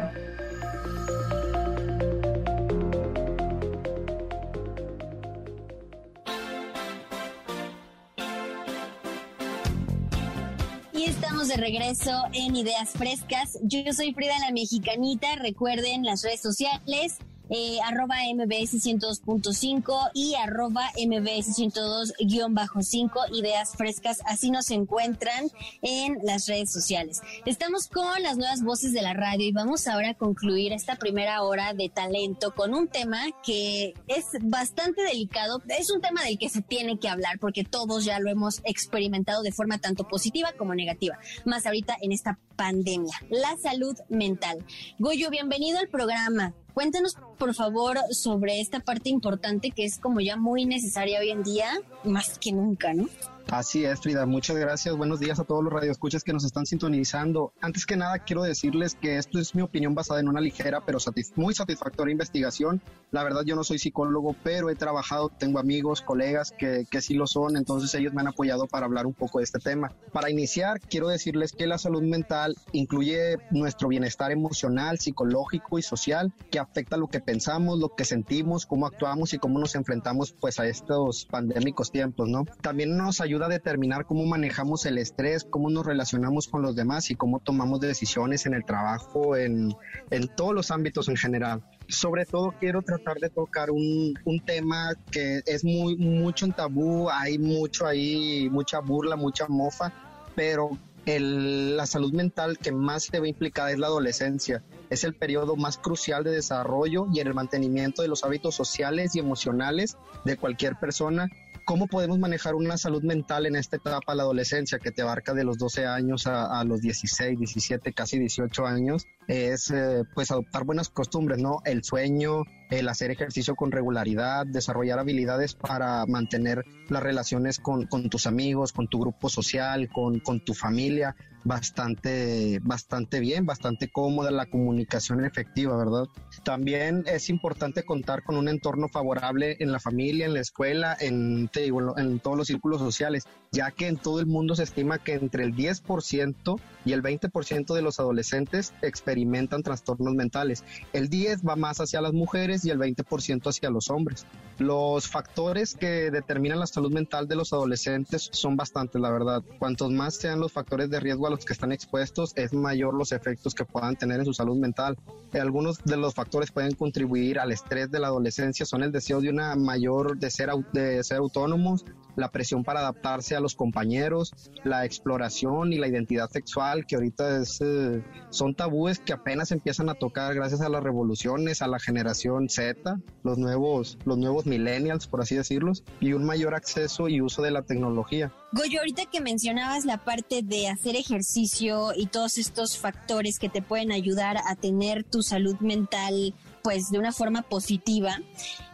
De regreso en Ideas Frescas. Yo soy Frida la Mexicanita. Recuerden las redes sociales eh, arroba MBS 102.5 y arroba MBS 102-5 ideas frescas. Así nos encuentran en las redes sociales. Estamos con las nuevas voces de la radio y vamos ahora a concluir esta primera hora de talento con un tema que es bastante delicado. Es un tema del que se tiene que hablar porque todos ya lo hemos experimentado de forma tanto positiva como negativa. Más ahorita en esta pandemia, la salud mental. Goyo, bienvenido al programa. Cuéntanos, por favor, sobre esta parte importante que es como ya muy necesaria hoy en día, más que nunca, ¿no? Así es, Frida. Muchas gracias. Buenos días a todos los radioescuchas que nos están sintonizando. Antes que nada, quiero decirles que esto es mi opinión basada en una ligera pero muy satisfactoria investigación. La verdad, yo no soy psicólogo, pero he trabajado, tengo amigos, colegas que, que sí lo son, entonces ellos me han apoyado para hablar un poco de este tema. Para iniciar, quiero decirles que la salud mental incluye nuestro bienestar emocional, psicológico y social que afecta lo que pensamos, lo que sentimos, cómo actuamos y cómo nos enfrentamos pues a estos pandémicos tiempos, ¿no? También nos ayuda a determinar cómo manejamos el estrés, cómo nos relacionamos con los demás y cómo tomamos decisiones en el trabajo, en, en todos los ámbitos en general sobre todo quiero tratar de tocar un, un, tema que es muy mucho en tabú, hay mucho ahí, mucha burla, mucha mofa, pero el, la salud mental que más se ve implicada es la adolescencia. Es el periodo más crucial de desarrollo y en el mantenimiento de los hábitos sociales y emocionales de cualquier persona ¿Cómo podemos manejar una salud mental en esta etapa, la adolescencia, que te abarca de los 12 años a, los 16, 17, casi 18 años? Es eh, pues adoptar buenas costumbres, ¿no? El sueño, el hacer ejercicio con regularidad, desarrollar habilidades para mantener las relaciones con, tus amigos, con tu grupo social, con, tu familia, bastante, bastante bien, bastante cómoda, la comunicación efectiva, ¿verdad? También es importante contar con un entorno favorable en la familia, en la escuela, en, en todos los círculos sociales, ya que en todo el mundo se estima que entre el 10% y el 20% de los adolescentes experimentan trastornos mentales. El 10 va más hacia las mujeres y el 20% hacia los hombres. Los factores que determinan la salud mental de los adolescentes son bastantes, la verdad. Cuantos más sean los factores de riesgo a los que están expuestos, es mayor los efectos que puedan tener en su salud mental. Algunos de los factores pueden contribuir al estrés de la adolescencia son el deseo de una mayor de ser, de ser autónomos, la presión para adaptarse a los compañeros, la exploración y la identidad sexual, que ahorita es, eh, son tabúes que apenas empiezan a tocar gracias a las revoluciones, a la generación Z, los nuevos, los nuevos millennials, por así decirlos, y un mayor acceso y uso de la tecnología. Goyo, ahorita que mencionabas la parte de hacer ejercicio y todos estos factores que te pueden ayudar a tener tu salud mental pues de una forma positiva.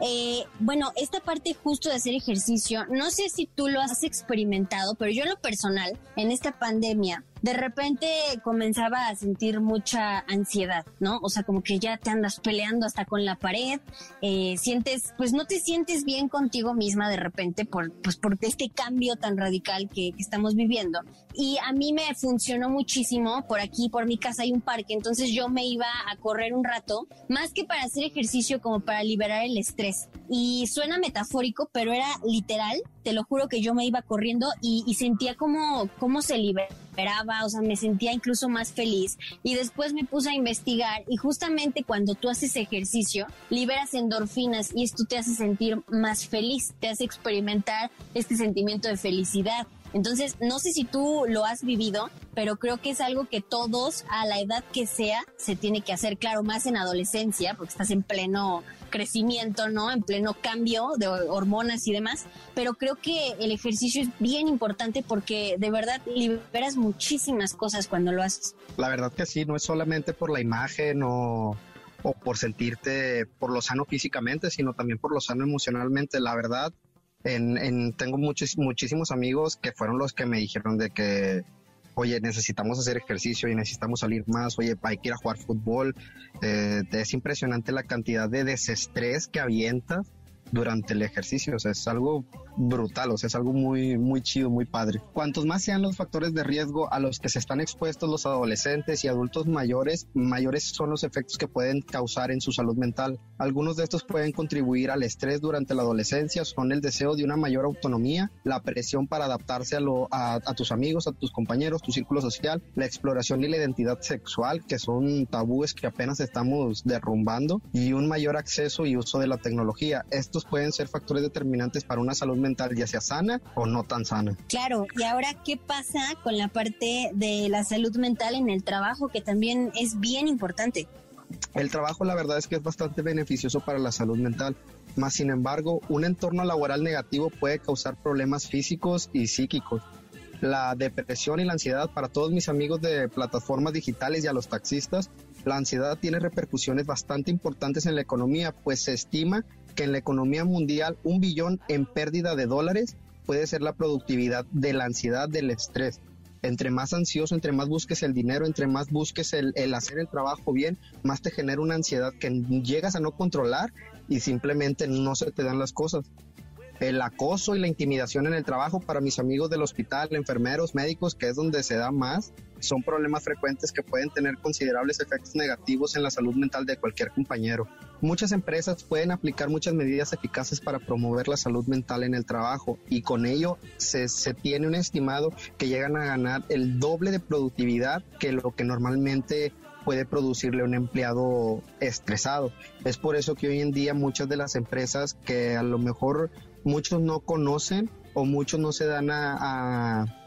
Eh, bueno, esta parte justo de hacer ejercicio, no sé si tú lo has experimentado, pero yo en lo personal, en esta pandemia, de repente comenzaba a sentir mucha ansiedad, ¿no? O sea, como que ya te andas peleando hasta con la pared, eh, sientes, pues no te sientes bien contigo misma de repente por, pues por este cambio tan radical que, estamos viviendo. Y a mí me funcionó muchísimo, por aquí, por mi casa hay un parque, entonces yo me iba a correr un rato, más que para hacer ejercicio, como para liberar el estrés. Y suena metafórico, pero era literal, te lo juro que yo me iba corriendo y, sentía como, cómo se o sea, me sentía incluso más feliz. Y después me puse a investigar y justamente cuando tú haces ejercicio, liberas endorfinas y esto te hace sentir más feliz, te hace experimentar este sentimiento de felicidad. Entonces, no sé si tú lo has vivido, pero creo que es algo que todos, a la edad que sea, se tiene que hacer, claro, más en adolescencia, porque estás en pleno crecimiento, ¿no? En pleno cambio de hormonas y demás, pero creo que el ejercicio es bien importante porque de verdad liberas muchísimas cosas cuando lo haces. La verdad que sí, no es solamente por la imagen o, o por sentirte por lo sano físicamente, sino también por lo sano emocionalmente. La verdad, en, tengo muchos, muchísimos amigos que fueron los que me dijeron de que, oye, necesitamos hacer ejercicio y necesitamos salir más, oye, hay que ir a jugar fútbol. Eh, es impresionante la cantidad de desestrés que avientas durante el ejercicio. O sea, es algo brutal, o sea, es algo muy, muy chido, muy padre. Cuantos más sean los factores de riesgo a los que se están expuestos los adolescentes y adultos mayores, mayores son los efectos que pueden causar en su salud mental. Algunos de estos pueden contribuir al estrés durante la adolescencia, son el deseo de una mayor autonomía, la presión para adaptarse a, lo, a, tus amigos, a tus compañeros, tu círculo social, la exploración y la identidad sexual, que son tabúes que apenas estamos derrumbando, y un mayor acceso y uso de la tecnología. Esto pueden ser factores determinantes para una salud mental, ya sea sana o no tan sana. Claro, y ahora, ¿qué pasa con la parte de la salud mental en el trabajo, que también es bien importante? El trabajo, la verdad es que es bastante beneficioso para la salud mental. Más sin embargo, un entorno laboral negativo puede causar problemas físicos y psíquicos. La depresión y la ansiedad para todos mis amigos de plataformas digitales y a los taxistas, la ansiedad tiene repercusiones bastante importantes en la economía, pues se estima que en la economía mundial un billón en pérdida de dólares puede ser la productividad de la ansiedad, del estrés. Entre más ansioso, entre más busques el dinero, entre más busques el, hacer el trabajo bien, más te genera una ansiedad que llegas a no controlar y simplemente no se te dan las cosas. El acoso y la intimidación en el trabajo para mis amigos del hospital, enfermeros, médicos, que es donde se da más, son problemas frecuentes que pueden tener considerables efectos negativos en la salud mental de cualquier compañero. Muchas empresas pueden aplicar muchas medidas eficaces para promover la salud mental en el trabajo y con ello se, se tiene un estimado que llegan a ganar el doble de productividad que lo que normalmente puede producirle un empleado estresado. Es por eso que hoy en día muchas de las empresas que a lo mejor muchos no conocen o muchos no se dan a, a,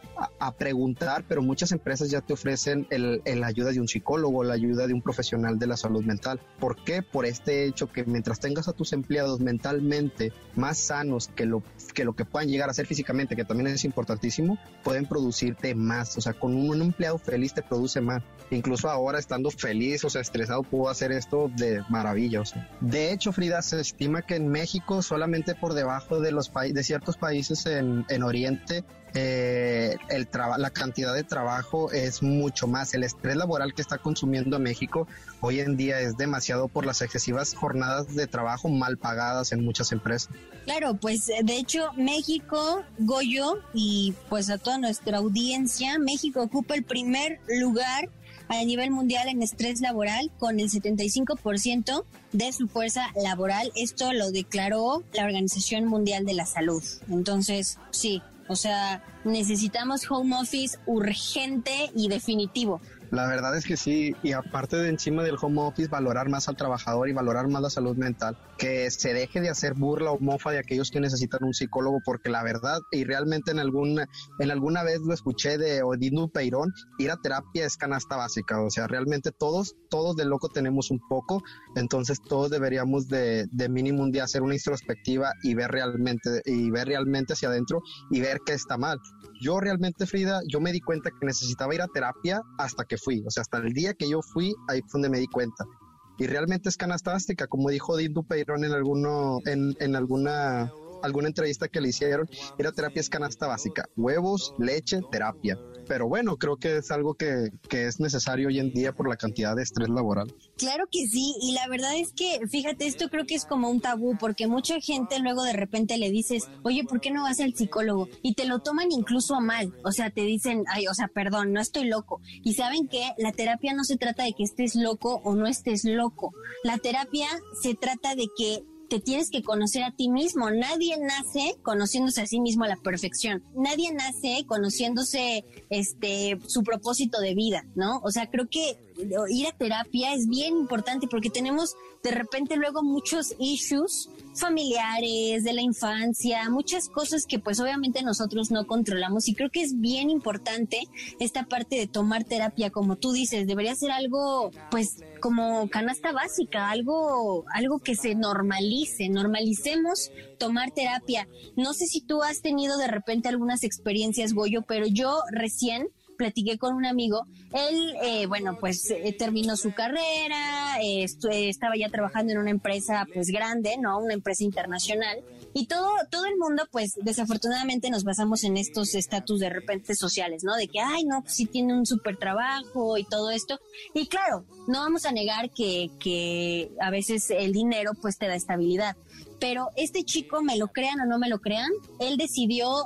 preguntar, pero muchas empresas ya te ofrecen el, la ayuda de un psicólogo, la ayuda de un profesional de la salud mental. ¿Por qué? Por este hecho que mientras tengas a tus empleados mentalmente más sanos que lo que, lo que puedan llegar a ser físicamente, que también es importantísimo, pueden producirte más. O sea, con un, empleado feliz te produce más. Incluso ahora estando feliz o sea, estresado, puedo hacer esto de maravilla. De hecho, Frida, se estima que en México solamente por debajo de los de ciertos países en, en Oriente eh, el la cantidad de trabajo es mucho más. El estrés laboral que está consumiendo México hoy en día es demasiado por las excesivas jornadas de trabajo mal pagadas en muchas empresas. Claro, pues de hecho México, Goyo y pues a toda nuestra audiencia, México ocupa el primer lugar a nivel mundial en estrés laboral con el 75% de su fuerza laboral. Esto lo declaró la Organización Mundial de la Salud. Entonces, sí, o sea, necesitamos home office urgente y definitivo. La verdad es que sí, y aparte de encima del home office, valorar más al trabajador y valorar más la salud mental, que se deje de hacer burla o mofa de aquellos que necesitan un psicólogo, porque la verdad, y realmente en alguna, en alguna vez lo escuché de Odino Peirón, ir a terapia es canasta básica, o sea, realmente todos, todos de loco tenemos un poco, entonces todos deberíamos de, de mínimo un día hacer una introspectiva y ver realmente, y ver realmente hacia adentro y ver qué está mal. Yo realmente, Frida, yo me di cuenta que necesitaba ir a terapia hasta que fui. O sea, hasta el día que yo fui, ahí fue donde me di cuenta. Y realmente es canastástica, como dijo Dindu Peirón en, alguno, en, alguna alguna entrevista que le hicieron, era terapia es canasta básica, huevos, leche, terapia pero bueno, creo que es algo que, que, es necesario hoy en día por la cantidad de estrés laboral. Claro que sí, y la verdad es que, fíjate, esto creo que es como un tabú, porque mucha gente luego de repente le dices, oye, ¿por qué no vas al psicólogo? Y te lo toman incluso a mal, o sea, te dicen, ay, o sea, perdón, no estoy loco. Y saben que la terapia no se trata de que estés loco o no estés loco, la terapia se trata de que te tienes que conocer a ti mismo. Nadie nace conociéndose a sí mismo a la perfección. Nadie nace conociéndose este su propósito de vida, ¿no? O sea, creo que ir a terapia es bien importante porque tenemos de repente luego muchos issues familiares de la infancia, muchas cosas que pues obviamente nosotros no controlamos. Y creo que es bien importante esta parte de tomar terapia. Como tú dices, debería ser algo pues como canasta básica, algo algo que se normalice, normalicemos tomar terapia. No sé si tú has tenido de repente algunas experiencias, Goyo, pero yo recién platiqué con un amigo, él, eh, bueno, pues eh, terminó su carrera, eh, estaba ya trabajando en una empresa pues grande, ¿no? Una empresa internacional. Y todo, todo el mundo, pues desafortunadamente nos basamos en estos estatus de repente sociales, ¿no? De que, ay, no, pues sí tiene un súper trabajo y todo esto. Y claro, no vamos a negar que, que a veces el dinero pues te da estabilidad. Pero este chico, me lo crean o no me lo crean, él decidió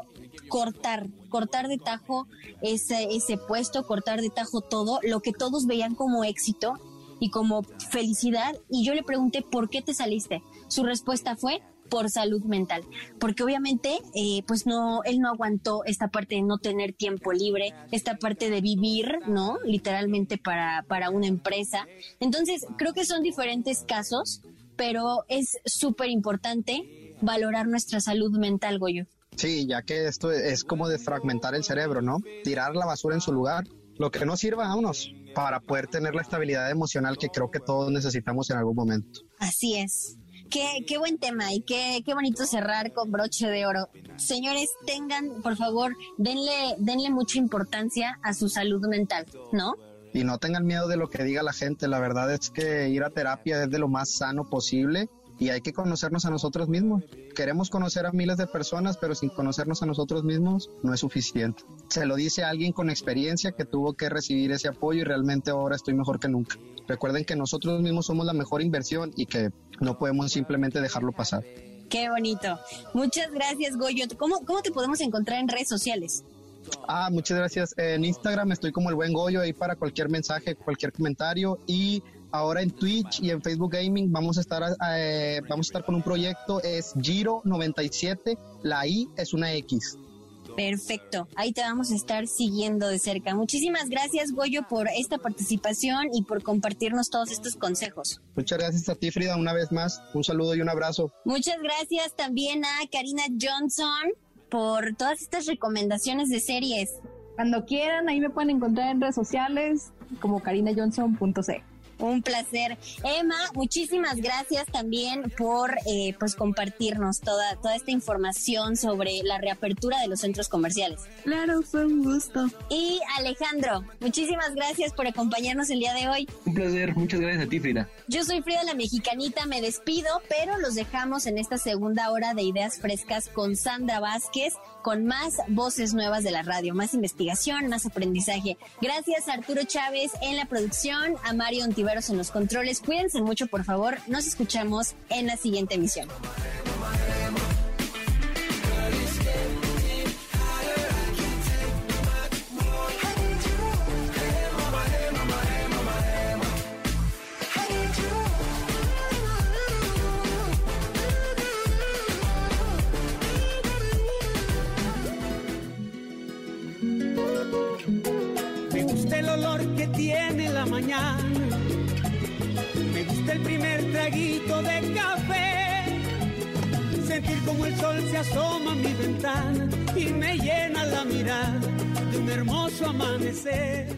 cortar, cortar de tajo ese, ese puesto, cortar de tajo todo, lo que todos veían como éxito y como felicidad. Y yo le pregunté, ¿por qué te saliste? Su respuesta fue, por salud mental, porque obviamente eh, pues no, él no aguantó esta parte de no tener tiempo libre, esta parte de vivir, ¿no? Literalmente para, para una empresa. Entonces, creo que son diferentes casos, pero es súper importante valorar nuestra salud mental, Goyo. Sí, ya que esto es como de fragmentar el cerebro, ¿no? Tirar la basura en su lugar, lo que no sirva a unos para poder tener la estabilidad emocional que creo que todos necesitamos en algún momento. Así es. Qué, qué buen tema y qué, qué bonito cerrar con broche de oro. Señores, tengan, por favor, denle, denle mucha importancia a su salud mental, ¿no? Y no tengan miedo de lo que diga la gente. La verdad es que ir a terapia es de lo más sano posible y hay que conocernos a nosotros mismos. Queremos conocer a miles de personas, pero sin conocernos a nosotros mismos no es suficiente. Se lo dice alguien con experiencia que tuvo que recibir ese apoyo y realmente ahora estoy mejor que nunca. Recuerden que nosotros mismos somos la mejor inversión y que no podemos simplemente dejarlo pasar. Qué bonito. Muchas gracias, Goyo. ¿Cómo, cómo te podemos encontrar en redes sociales? Ah, muchas gracias. En Instagram estoy como el buen Goyo ahí para cualquier mensaje, cualquier comentario y ahora en Twitch y en Facebook Gaming vamos a estar eh, vamos a estar con un proyecto es Giro 97, la I es una X. Perfecto, ahí te vamos a estar siguiendo de cerca. Muchísimas gracias Goyo por esta participación y por compartirnos todos estos consejos. Muchas gracias a ti Frida una vez más, un saludo y un abrazo. Muchas gracias también a Karina Johnson por todas estas recomendaciones de series. Cuando quieran, ahí me pueden encontrar en redes sociales como carinajohnson.c. Un placer. Emma, muchísimas gracias también por eh, pues compartirnos toda, toda esta información sobre la reapertura de los centros comerciales. Claro, fue un gusto. Y Alejandro, muchísimas gracias por acompañarnos el día de hoy. Un placer, muchas gracias a ti, Frida. Yo soy Frida la Mexicanita, me despido, pero los dejamos en esta segunda hora de Ideas Frescas con Sandra Vázquez con más voces nuevas de la radio, más investigación, más aprendizaje. Gracias a Arturo Chávez en la producción, a Mario En los controles. Cuídense mucho, por favor. Nos escuchamos en la siguiente emisión. que tiene la mañana. Gusta el primer traguito de café. Sentir como el sol se asoma a mi ventana y me llena la mirada de un hermoso amanecer.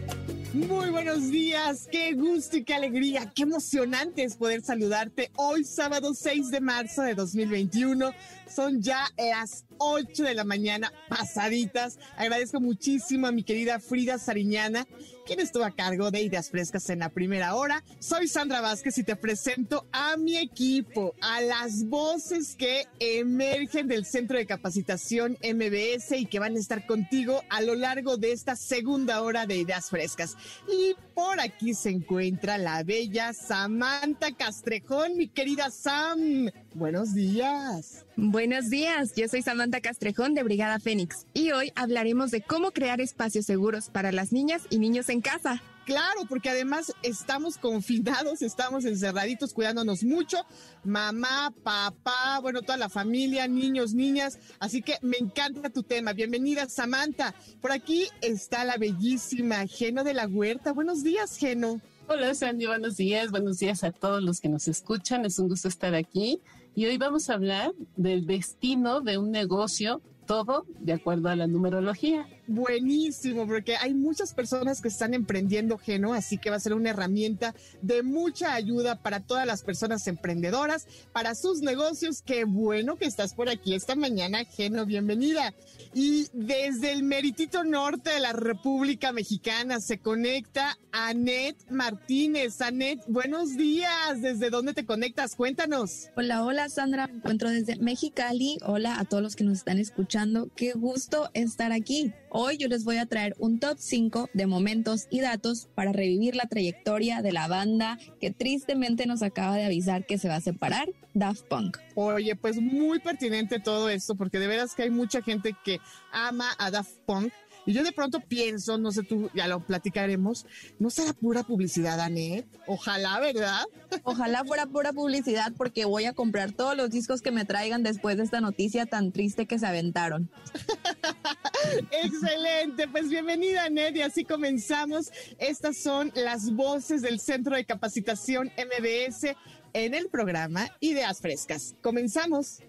Muy buenos días, qué gusto y qué alegría, qué emocionante es poder saludarte hoy sábado 6 de marzo de 2021. Son ya las 8 de la mañana pasaditas. Agradezco muchísimo a mi querida Frida Sariñana quien estuvo a cargo de Ideas Frescas en la primera hora. Soy Sandra Vázquez y te presento a mi equipo, a las voces que emergen del Centro de Capacitación MBS y que van a estar contigo a lo largo de esta segunda hora de Ideas Frescas. Y por aquí se encuentra la bella Samantha Castrejón, mi querida Sam. Buenos días. Buenos días, yo soy Samantha Castrejón de Brigada Fénix y hoy hablaremos de cómo crear espacios seguros para las niñas y niños en casa. Claro, porque además estamos confinados, estamos encerraditos, cuidándonos mucho, mamá, papá, bueno, toda la familia, niños, niñas, así que me encanta tu tema. Bienvenida, Samantha. Por aquí está la bellísima Geno de la Huerta. Buenos días, Geno. Hola, Sandy, buenos días, buenos días a todos los que nos escuchan, es un gusto estar aquí. Y hoy vamos a hablar del destino de un negocio, todo de acuerdo a la numerología. Buenísimo, porque hay muchas personas que están emprendiendo Geno, así que va a ser una herramienta de mucha ayuda para todas las personas emprendedoras, para sus negocios. Qué bueno que estás por aquí esta mañana, Geno, bienvenida. Y desde el meritito norte de la República Mexicana se conecta Anet Martínez. Anet, buenos días. ¿Desde dónde te conectas? Cuéntanos. Hola, hola, Sandra. Me encuentro desde Mexicali. Hola a todos los que nos están escuchando. Qué gusto estar aquí. Hoy yo les voy a traer un top 5 de momentos y datos para revivir la trayectoria de la banda que tristemente nos acaba de avisar que se va a separar, Daft Punk. Oye, pues muy pertinente todo esto porque de veras que hay mucha gente que ama a Daft Punk y yo de pronto pienso, no sé tú, ya lo platicaremos, ¿no será pura publicidad, Anet? Ojalá, ¿verdad? Ojalá fuera pura publicidad porque voy a comprar todos los discos que me traigan después de esta noticia tan triste que se aventaron. [laughs] Excelente, pues bienvenida, Anet, y así comenzamos. Estas son las voces del Centro de Capacitación MBS en el programa Ideas Frescas. Comenzamos.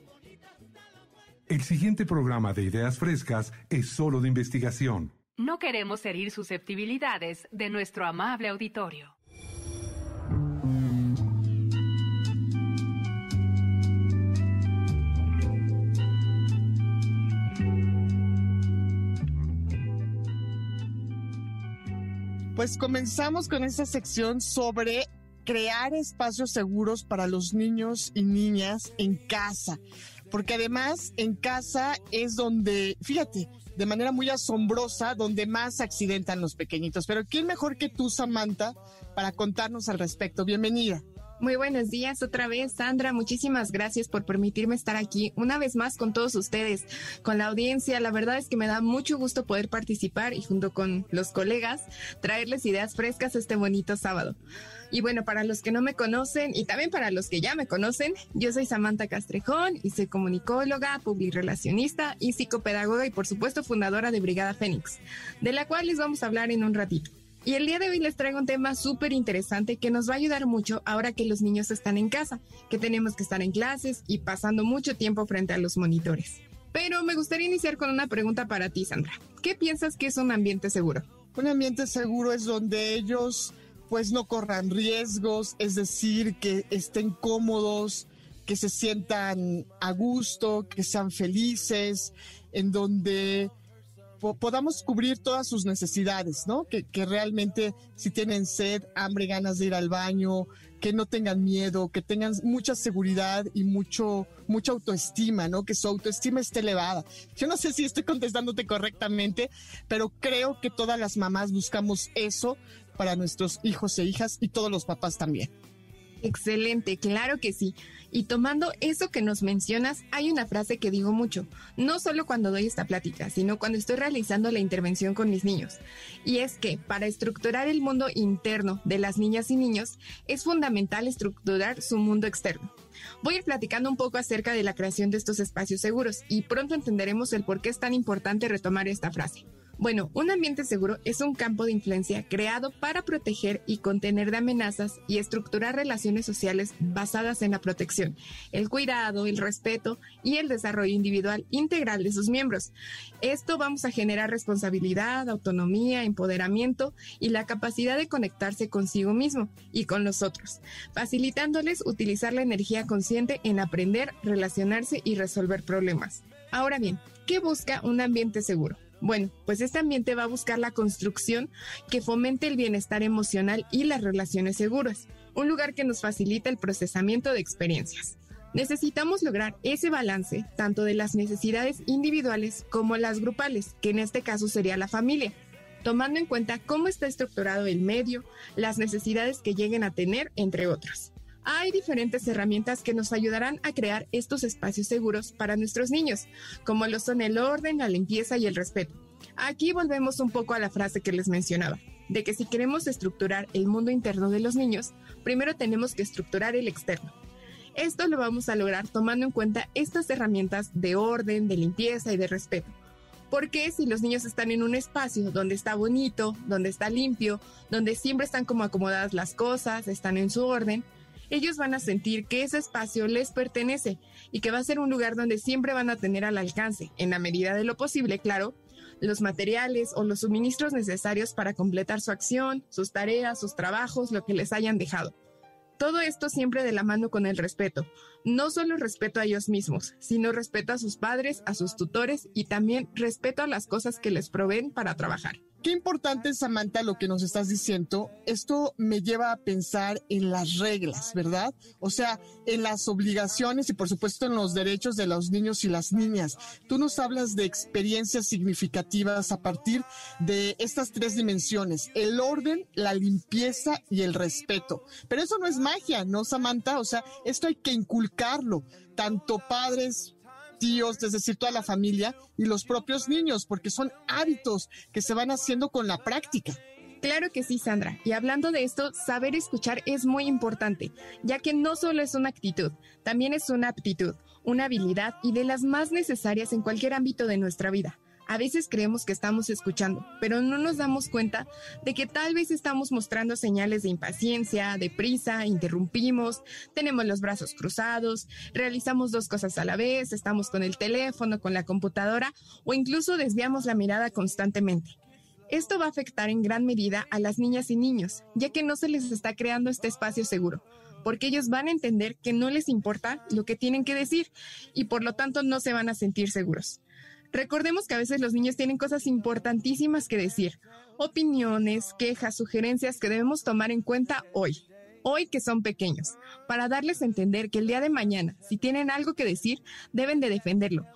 El siguiente programa de Ideas Frescas es solo de investigación. No queremos herir susceptibilidades de nuestro amable auditorio. Pues comenzamos con esta sección sobre crear espacios seguros para los niños y niñas en casa porque además en casa es donde, fíjate, de manera muy asombrosa, donde más accidentan los pequeñitos. Pero ¿quién mejor que tú, Samantha, para contarnos al respecto? Bienvenida. Muy buenos días otra vez, Sandra. Muchísimas gracias por permitirme estar aquí una vez más con todos ustedes, con la audiencia. La verdad es que me da mucho gusto poder participar y junto con los colegas traerles ideas frescas este bonito sábado. Y bueno, para los que no me conocen y también para los que ya me conocen, yo soy Samantha Castrejón y soy comunicóloga, publirelacionista y psicopedagoga y por supuesto fundadora de Brigada Fénix, de la cual les vamos a hablar en un ratito. Y el día de hoy les traigo un tema súper interesante que nos va a ayudar mucho ahora que los niños están en casa, que tenemos que estar en clases y pasando mucho tiempo frente a los monitores. Pero me gustaría iniciar con una pregunta para ti, Sandra. ¿Qué piensas que es un ambiente seguro? Un ambiente seguro es donde ellos pues no corran riesgos, es decir, que estén cómodos, que se sientan a gusto, que sean felices, en donde podamos cubrir todas sus necesidades, ¿no? Que, que, realmente si tienen sed, hambre, ganas de ir al baño, que no tengan miedo, que tengan mucha seguridad y mucho, mucha autoestima, ¿no? Que su autoestima esté elevada. Yo no sé si estoy contestándote correctamente, pero creo que todas las mamás buscamos eso para nuestros hijos e hijas y todos los papás también. Excelente, claro que sí. Y tomando eso que nos mencionas, hay una frase que digo mucho, no solo cuando doy esta plática, sino cuando estoy realizando la intervención con mis niños. Y es que para estructurar el mundo interno de las niñas y niños, es fundamental estructurar su mundo externo. Voy a ir platicando un poco acerca de la creación de estos espacios seguros y pronto entenderemos el por qué es tan importante retomar esta frase. Bueno, un ambiente seguro es un campo de influencia creado para proteger y contener de amenazas y estructurar relaciones sociales basadas en la protección, el cuidado, el respeto y el desarrollo individual integral de sus miembros. Esto vamos a generar responsabilidad, autonomía, empoderamiento y la capacidad de conectarse consigo mismo y con los otros, facilitándoles utilizar la energía consciente en aprender, relacionarse y resolver problemas. Ahora bien, ¿qué busca un ambiente seguro? Bueno, pues este ambiente va a buscar la construcción que fomente el bienestar emocional y las relaciones seguras, un lugar que nos facilita el procesamiento de experiencias. Necesitamos lograr ese balance tanto de las necesidades individuales como las grupales, que en este caso sería la familia, tomando en cuenta cómo está estructurado el medio, las necesidades que lleguen a tener, entre otros. Hay diferentes herramientas que nos ayudarán a crear estos espacios seguros para nuestros niños, como lo son el orden, la limpieza y el respeto. Aquí volvemos un poco a la frase que les mencionaba, de que si queremos estructurar el mundo interno de los niños, primero tenemos que estructurar el externo. Esto lo vamos a lograr tomando en cuenta estas herramientas de orden, de limpieza y de respeto. Porque si los niños están en un espacio donde está bonito, donde está limpio, donde siempre están como acomodadas las cosas, están en su orden, ellos van a sentir que ese espacio les pertenece y que va a ser un lugar donde siempre van a tener al alcance, en la medida de lo posible, claro, los materiales o los suministros necesarios para completar su acción, sus tareas, sus trabajos, lo que les hayan dejado. Todo esto siempre de la mano con el respeto. No solo respeto a ellos mismos, sino respeto a sus padres, a sus tutores y también respeto a las cosas que les proveen para trabajar. Qué importante, Samantha, lo que nos estás diciendo. Esto me lleva a pensar en las reglas, ¿verdad? O sea, en las obligaciones y por supuesto en los derechos de los niños y las niñas. Tú nos hablas de experiencias significativas a partir de estas tres dimensiones, el orden, la limpieza y el respeto. Pero eso no es magia, ¿no, Samantha? O sea, esto hay que inculcarlo, tanto padres, tíos, es decir, toda la familia y los propios niños, porque son hábitos que se van haciendo con la práctica. Claro que sí, Sandra. Y hablando de esto, saber escuchar es muy importante, ya que no solo es una actitud, también es una aptitud, una habilidad y de las más necesarias en cualquier ámbito de nuestra vida. A veces creemos que estamos escuchando, pero no nos damos cuenta de que tal vez estamos mostrando señales de impaciencia, de prisa, interrumpimos, tenemos los brazos cruzados, realizamos dos cosas a la vez, estamos con el teléfono, con la computadora o incluso desviamos la mirada constantemente. Esto va a afectar en gran medida a las niñas y niños, ya que no se les está creando este espacio seguro, porque ellos van a entender que no les importa lo que tienen que decir y por lo tanto no se van a sentir seguros. Recordemos que a veces los niños tienen cosas importantísimas que decir, opiniones, quejas, sugerencias que debemos tomar en cuenta hoy, hoy que son pequeños, para darles a entender que el día de mañana, si tienen algo que decir, deben de defenderlo,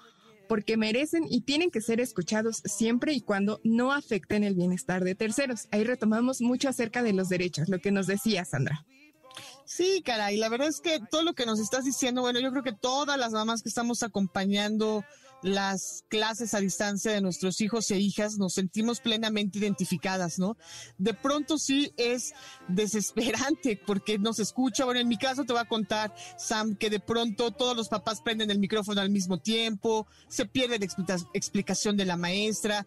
porque merecen y tienen que ser escuchados siempre y cuando no afecten el bienestar de terceros. Ahí retomamos mucho acerca de los derechos, lo que nos decía Sandra. Sí, caray, la verdad es que todo lo que nos estás diciendo, bueno, yo creo que todas las mamás que estamos acompañando las clases a distancia de nuestros hijos e hijas nos sentimos plenamente identificadas, ¿no? De pronto sí es desesperante porque nos escucha. Bueno, en mi caso te voy a contar, Sam, que de pronto todos los papás prenden el micrófono al mismo tiempo, se pierde la explicación de la maestra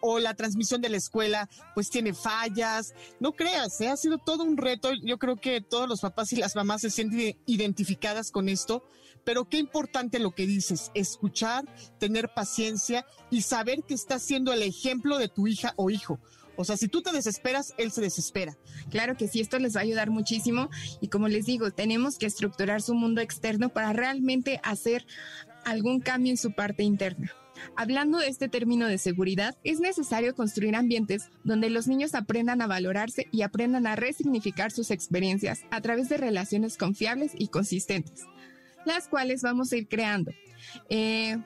o la transmisión de la escuela, pues tiene fallas. No creas, ¿eh? ha sido todo un reto. Yo creo que todos los papás y las mamás se sienten identificadas con esto pero qué importante lo que dices, escuchar, tener paciencia y saber que estás siendo el ejemplo de tu hija o hijo. O sea, si tú te desesperas, él se desespera. Claro que sí, esto les va a ayudar muchísimo y como les digo, tenemos que estructurar su mundo externo para realmente hacer algún cambio en su parte interna. Hablando de este término de seguridad, es necesario construir ambientes donde los niños aprendan a valorarse y aprendan a resignificar sus experiencias a través de relaciones confiables y consistentes las cuales vamos a ir creando. Eh,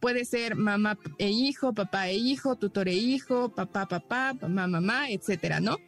puede ser mamá e hijo, papá e hijo, tutor e hijo, papá, papá, mamá, mamá, etcétera, ¿no?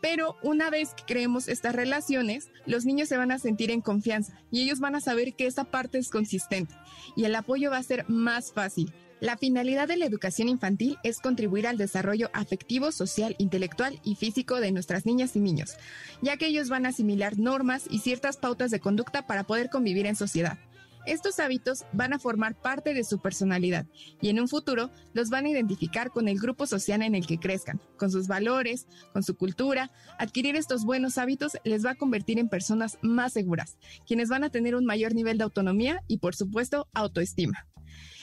Pero una vez que creemos estas relaciones, los niños se van a sentir en confianza y ellos van a saber que esa parte es consistente y el apoyo va a ser más fácil. La finalidad de la educación infantil es contribuir al desarrollo afectivo, social, intelectual y físico de nuestras niñas y niños, ya que ellos van a asimilar normas y ciertas pautas de conducta para poder convivir en sociedad. Estos hábitos van a formar parte de su personalidad y en un futuro los van a identificar con el grupo social en el que crezcan, con sus valores, con su cultura. Adquirir estos buenos hábitos les va a convertir en personas más seguras, quienes van a tener un mayor nivel de autonomía y por supuesto autoestima.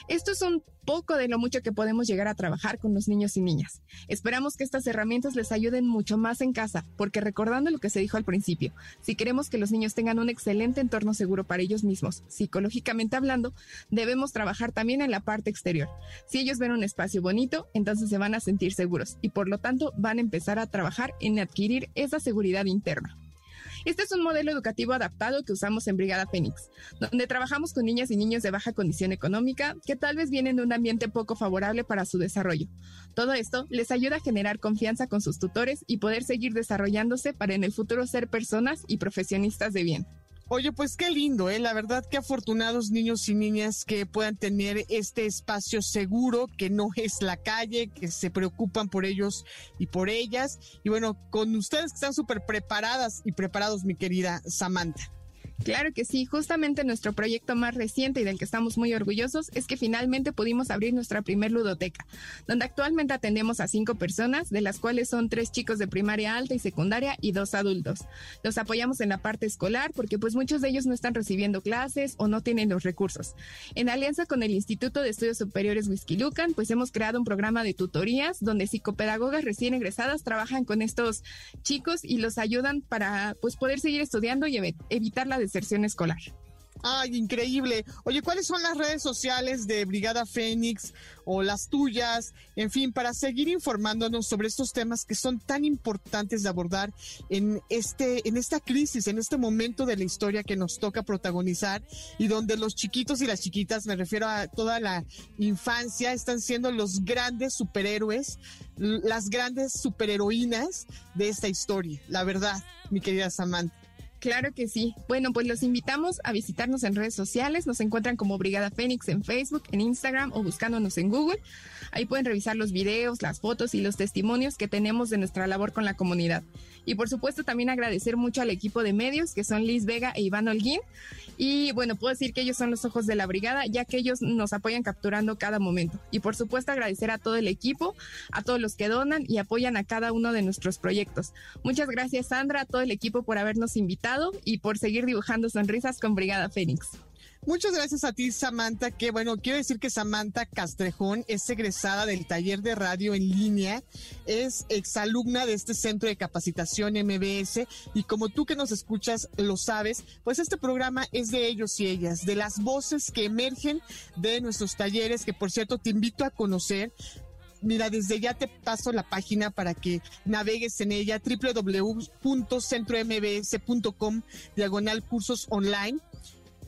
Esto es un poco de lo mucho que podemos llegar a trabajar con los niños y niñas. Esperamos que estas herramientas les ayuden mucho más en casa, porque recordando lo que se dijo al principio, si queremos que los niños tengan un excelente entorno seguro para ellos mismos, psicológicamente hablando, debemos trabajar también en la parte exterior. Si ellos ven un espacio bonito, entonces se van a sentir seguros y por lo tanto van a empezar a trabajar en adquirir esa seguridad interna. Este es un modelo educativo adaptado que usamos en Brigada Fénix, donde trabajamos con niñas y niños de baja condición económica que tal vez vienen de un ambiente poco favorable para su desarrollo. Todo esto les ayuda a generar confianza con sus tutores y poder seguir desarrollándose para en el futuro ser personas y profesionistas de bien. Oye, pues qué lindo, ¿eh? La verdad que afortunados niños y niñas que puedan tener este espacio seguro, que no es la calle, que se preocupan por ellos y por ellas. Y bueno, con ustedes que están súper preparadas y preparados, mi querida Samantha. Claro que sí, justamente nuestro proyecto más reciente y del que estamos muy orgullosos es que finalmente pudimos abrir nuestra primer ludoteca, donde actualmente atendemos a cinco personas, de las cuales son tres chicos de primaria alta y secundaria y dos adultos. Los apoyamos en la parte escolar porque pues muchos de ellos no están recibiendo clases o no tienen los recursos. En alianza con el Instituto de Estudios Superiores Lucan, pues hemos creado un programa de tutorías donde psicopedagogas recién egresadas trabajan con estos chicos y los ayudan para pues poder seguir estudiando y evitar la deserción escolar. Ay, increíble. Oye, ¿cuáles son las redes sociales de Brigada Fénix o las tuyas? En fin, para seguir informándonos sobre estos temas que son tan importantes de abordar en este en esta crisis, en este momento de la historia que nos toca protagonizar y donde los chiquitos y las chiquitas, me refiero a toda la infancia, están siendo los grandes superhéroes, las grandes superheroínas de esta historia. La verdad, mi querida Samantha. Claro que sí. Bueno, pues los invitamos a visitarnos en redes sociales. Nos encuentran como Brigada Fénix en Facebook, en Instagram o buscándonos en Google. Ahí pueden revisar los videos, las fotos y los testimonios que tenemos de nuestra labor con la comunidad. Y por supuesto también agradecer mucho al equipo de medios que son Liz Vega e Iván Holguín. Y bueno, puedo decir que ellos son los ojos de la brigada ya que ellos nos apoyan capturando cada momento. Y por supuesto agradecer a todo el equipo, a todos los que donan y apoyan a cada uno de nuestros proyectos. Muchas gracias Sandra, a todo el equipo por habernos invitado y por seguir dibujando sonrisas con Brigada Fénix. Muchas gracias a ti, Samantha, que bueno, quiero decir que Samantha Castrejón es egresada del taller de radio en línea, es exalumna de este centro de capacitación MBS y como tú que nos escuchas lo sabes, pues este programa es de ellos y ellas, de las voces que emergen de nuestros talleres, que por cierto te invito a conocer. Mira, desde ya te paso la página para que navegues en ella, www.centrombs.com, diagonal cursos online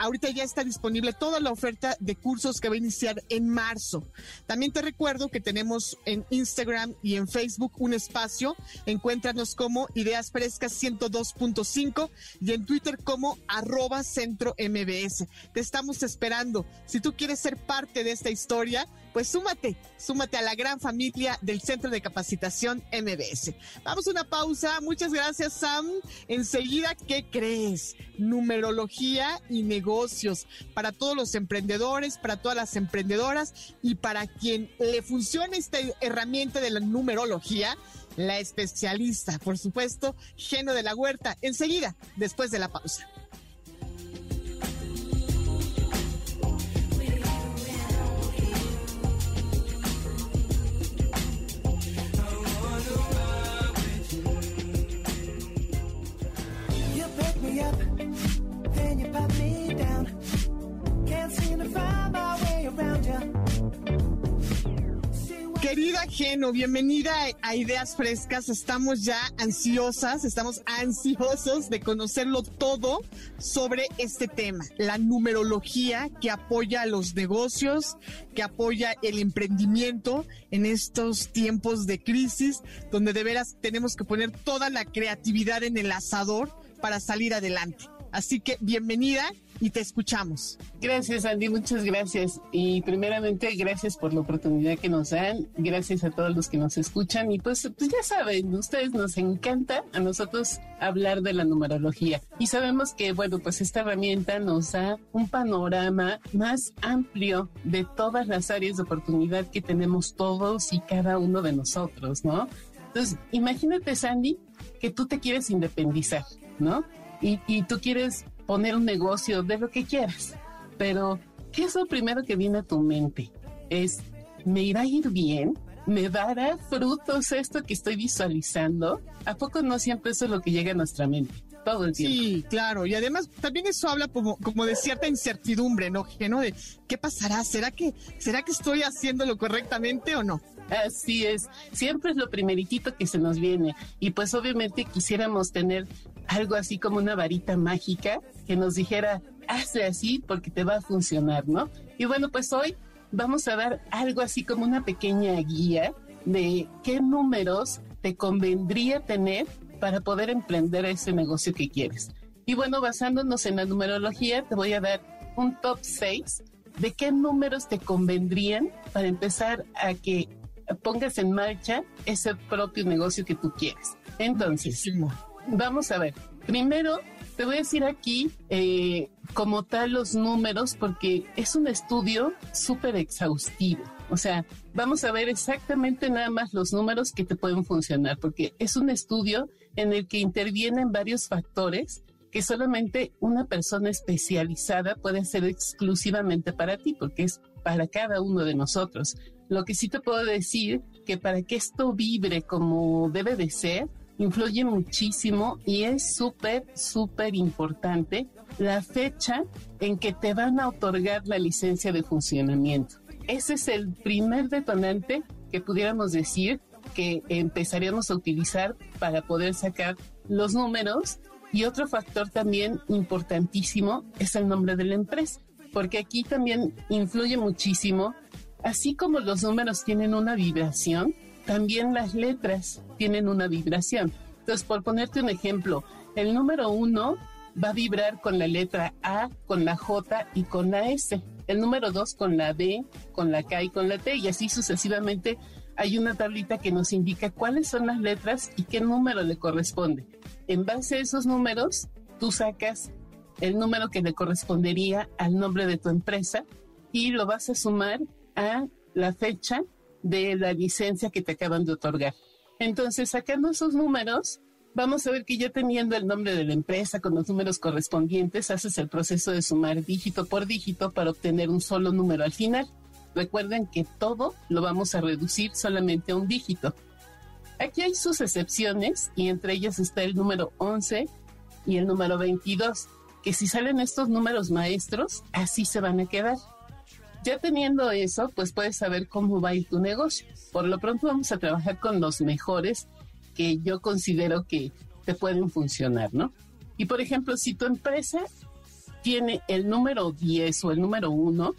ahorita ya está disponible toda la oferta de cursos que va a iniciar en marzo. También te recuerdo que tenemos en Instagram y en Facebook un espacio. Encuéntranos como Ideas Frescas 102.5 y en Twitter como arroba centro MBS. Te estamos esperando. Si tú quieres ser parte de esta historia, pues súmate, súmate a la gran familia del Centro de Capacitación MBS. Vamos a una pausa. Muchas gracias, Sam. Enseguida, ¿qué crees? Numerología y negocios para todos los emprendedores, para todas las emprendedoras y para quien le funcione esta herramienta de la numerología. La especialista, por supuesto, Geno de la Huerta, enseguida, después de la pausa. Querida Geno, bienvenida a Ideas Frescas. Estamos ya ansiosas, estamos ansiosos de conocerlo todo sobre este tema, la numerología que apoya los negocios, que apoya el emprendimiento en estos tiempos de crisis, donde de veras tenemos que poner toda la creatividad en el asador para salir adelante. Así que bienvenida y te escuchamos. Gracias, Andy, muchas gracias. Y primeramente, gracias por la oportunidad que nos dan. Gracias a todos los que nos escuchan. Y pues, pues ya saben, ustedes nos encanta a nosotros hablar de la numerología. Y sabemos que, bueno, pues esta herramienta nos da un panorama más amplio de todas las áreas de oportunidad que tenemos todos y cada uno de nosotros, ¿no? Entonces, imagínate, Sandy, que tú te quieres independizar, ¿no? Y, y tú quieres poner un negocio, de lo que quieras. Pero, ¿qué es lo primero que viene a tu mente? Es, ¿me irá a ir bien? ¿Me dará frutos esto que estoy visualizando? ¿A poco no siempre eso es lo que llega a nuestra mente? Todo el tiempo. Sí, claro. Y además también eso habla como, como de cierta incertidumbre, ¿no? ¿no? De qué pasará. ¿Será que, será que estoy haciéndolo correctamente o no? Así es, siempre es lo primeritito que se nos viene y pues obviamente quisiéramos tener algo así como una varita mágica que nos dijera, hazle así porque te va a funcionar, ¿no? Y bueno, pues hoy vamos a dar algo así como una pequeña guía de qué números te convendría tener para poder emprender ese negocio que quieres. Y bueno, basándonos en la numerología, te voy a dar un top 6 de qué números te convendrían para empezar a que pongas en marcha ese propio negocio que tú quieres. Entonces, vamos a ver. Primero, te voy a decir aquí eh, como tal los números porque es un estudio súper exhaustivo. O sea, vamos a ver exactamente nada más los números que te pueden funcionar porque es un estudio en el que intervienen varios factores que solamente una persona especializada puede hacer exclusivamente para ti, porque es para cada uno de nosotros. Lo que sí te puedo decir que para que esto vibre como debe de ser, influye muchísimo y es súper, súper importante la fecha en que te van a otorgar la licencia de funcionamiento. Ese es el primer detonante que pudiéramos decir que empezaríamos a utilizar para poder sacar los números. Y otro factor también importantísimo es el nombre de la empresa, porque aquí también influye muchísimo Así como los números tienen una vibración, también las letras tienen una vibración. Entonces, por ponerte un ejemplo, el número uno va a vibrar con la letra A, con la J y con la S. El número dos con la B, con la K y con la T. Y así sucesivamente hay una tablita que nos indica cuáles son las letras y qué número le corresponde. En base a esos números, tú sacas el número que le correspondería al nombre de tu empresa y lo vas a sumar a la fecha de la licencia que te acaban de otorgar. Entonces, sacando esos números, vamos a ver que ya teniendo el nombre de la empresa con los números correspondientes, haces el proceso de sumar dígito por dígito para obtener un solo número al final. Recuerden que todo lo vamos a reducir solamente a un dígito. Aquí hay sus excepciones y entre ellas está el número 11 y el número 22, que si salen estos números maestros, así se van a quedar. Ya teniendo eso, pues puedes saber cómo va a ir tu negocio. Por lo pronto vamos a trabajar con los mejores que yo considero que te pueden funcionar, ¿no? Y por ejemplo, si tu empresa tiene el número 10 o el número 1,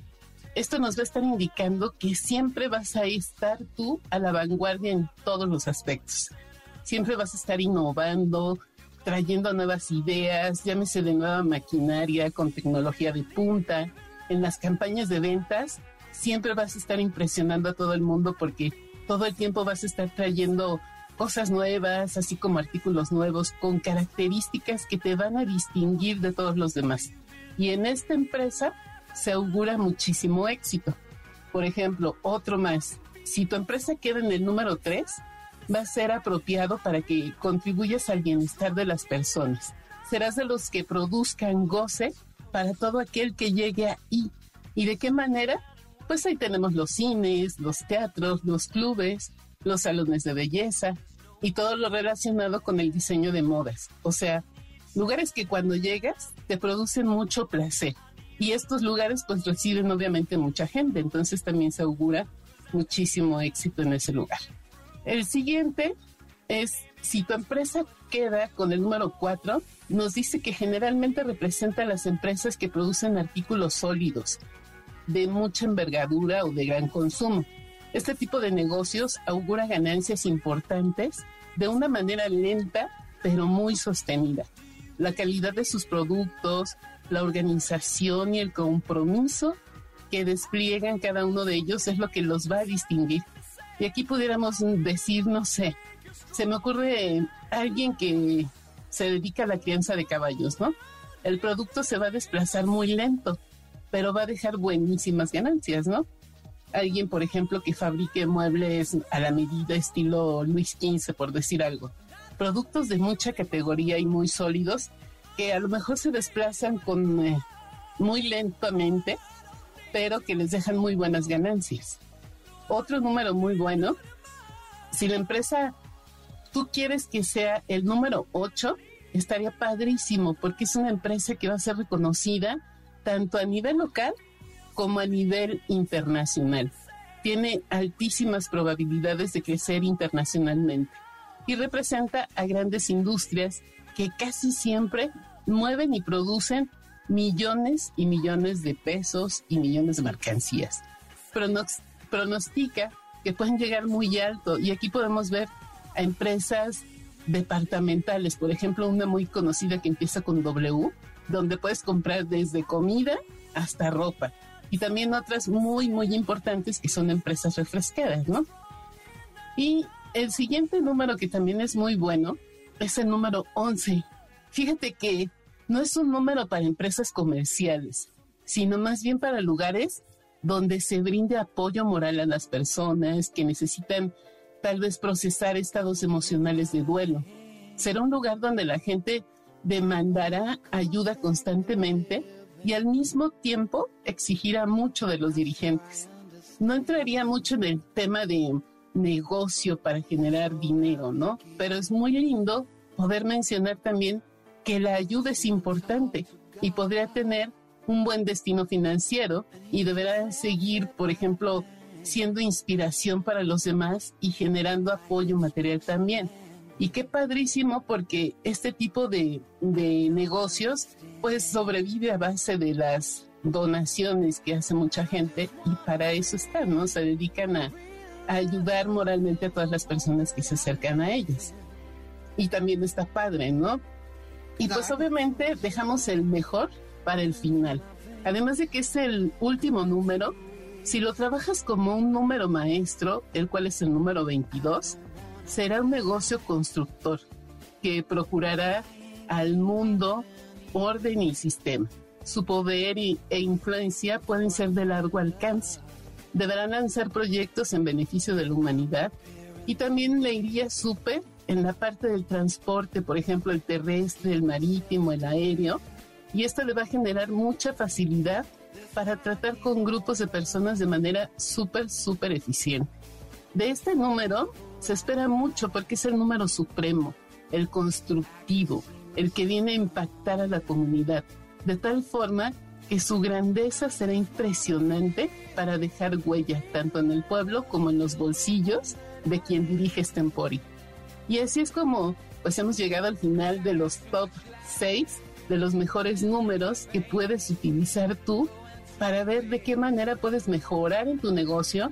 esto nos va a estar indicando que siempre vas a estar tú a la vanguardia en todos los aspectos. Siempre vas a estar innovando, trayendo nuevas ideas, llámese de nueva maquinaria con tecnología de punta. En las campañas de ventas, siempre vas a estar impresionando a todo el mundo porque todo el tiempo vas a estar trayendo cosas nuevas, así como artículos nuevos con características que te van a distinguir de todos los demás. Y en esta empresa se augura muchísimo éxito. Por ejemplo, otro más, si tu empresa queda en el número 3, va a ser apropiado para que contribuyas al bienestar de las personas. Serás de los que produzcan goce para todo aquel que llegue ahí. ¿Y de qué manera? Pues ahí tenemos los cines, los teatros, los clubes, los salones de belleza y todo lo relacionado con el diseño de modas. O sea, lugares que cuando llegas te producen mucho placer. Y estos lugares pues reciben obviamente mucha gente, entonces también se augura muchísimo éxito en ese lugar. El siguiente es, si tu empresa queda con el número 4, nos dice que generalmente representa a las empresas que producen artículos sólidos, de mucha envergadura o de gran consumo. Este tipo de negocios augura ganancias importantes de una manera lenta, pero muy sostenida. La calidad de sus productos, la organización y el compromiso que despliegan cada uno de ellos es lo que los va a distinguir. Y aquí pudiéramos decir, no sé, se me ocurre alguien que se dedica a la crianza de caballos, ¿no? El producto se va a desplazar muy lento, pero va a dejar buenísimas ganancias, ¿no? Alguien, por ejemplo, que fabrique muebles a la medida estilo Luis XV, por decir algo. Productos de mucha categoría y muy sólidos que a lo mejor se desplazan con eh, muy lentamente, pero que les dejan muy buenas ganancias. Otro número muy bueno, si la empresa tú quieres que sea el número 8, estaría padrísimo porque es una empresa que va a ser reconocida tanto a nivel local como a nivel internacional. Tiene altísimas probabilidades de crecer internacionalmente y representa a grandes industrias que casi siempre mueven y producen millones y millones de pesos y millones de mercancías. pronostica que pueden llegar muy alto y aquí podemos ver a empresas departamentales, por ejemplo, una muy conocida que empieza con W, donde puedes comprar desde comida hasta ropa. Y también otras muy, muy importantes que son empresas refrescadas, ¿no? Y el siguiente número que también es muy bueno es el número 11. Fíjate que no es un número para empresas comerciales, sino más bien para lugares donde se brinde apoyo moral a las personas que necesitan tal vez procesar estados emocionales de duelo. Será un lugar donde la gente demandará ayuda constantemente y al mismo tiempo exigirá mucho de los dirigentes. No entraría mucho en el tema de negocio para generar dinero, ¿no? Pero es muy lindo poder mencionar también que la ayuda es importante y podría tener un buen destino financiero y deberá seguir, por ejemplo, siendo inspiración para los demás y generando apoyo material también. Y qué padrísimo porque este tipo de, de negocios pues sobrevive a base de las donaciones que hace mucha gente y para eso están, ¿no? Se dedican a, a ayudar moralmente a todas las personas que se acercan a ellas. Y también está padre, ¿no? Y pues obviamente dejamos el mejor para el final. Además de que es el último número, si lo trabajas como un número maestro, el cual es el número 22, será un negocio constructor que procurará al mundo orden y sistema. Su poder y, e influencia pueden ser de largo alcance. Deberán lanzar proyectos en beneficio de la humanidad y también le iría súper en la parte del transporte, por ejemplo, el terrestre, el marítimo, el aéreo, y esto le va a generar mucha facilidad para tratar con grupos de personas de manera súper, súper eficiente. De este número se espera mucho porque es el número supremo, el constructivo, el que viene a impactar a la comunidad, de tal forma que su grandeza será impresionante para dejar huella tanto en el pueblo como en los bolsillos de quien dirige este emporio. Y así es como pues hemos llegado al final de los top 6 de los mejores números que puedes utilizar tú para ver de qué manera puedes mejorar en tu negocio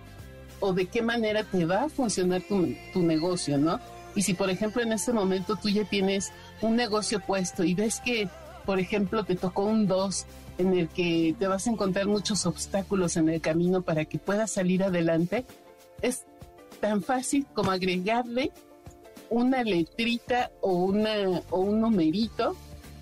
o de qué manera te va a funcionar tu, negocio, ¿no? Y si, por ejemplo, en este momento tú ya tienes un negocio puesto y ves que, por ejemplo, te tocó un 2 en el que te vas a encontrar muchos obstáculos en el camino para que puedas salir adelante, es tan fácil como agregarle una letrita o, una, o un numerito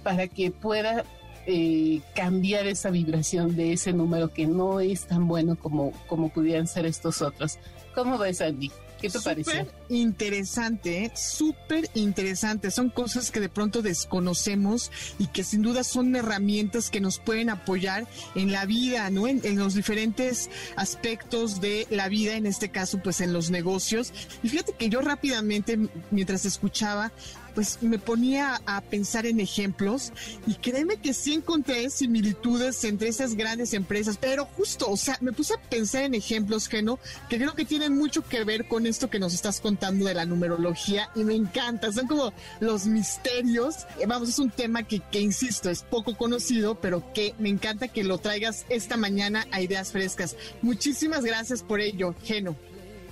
para que pueda eh, cambiar esa vibración de ese número que no es tan bueno como, como pudieran ser estos otros. ¿Cómo ves, Andy? ¿Qué te parece? Interesante, ¿eh? súper interesante. Son cosas que de pronto desconocemos y que sin duda son herramientas que nos pueden apoyar en la vida, ¿no? En, en, los diferentes aspectos de la vida, en este caso, pues en los negocios. Y fíjate que yo rápidamente, mientras escuchaba, pues me ponía a pensar en ejemplos y créeme que sí encontré similitudes entre esas grandes empresas, pero justo, o sea, me puse a pensar en ejemplos, Geno, que creo que tienen mucho que ver con esto que nos estás contando de la numerología y me encanta, son como los misterios, vamos, es un tema que, que insisto, es poco conocido, pero que me encanta que lo traigas esta mañana a Ideas Frescas. Muchísimas gracias por ello, Geno.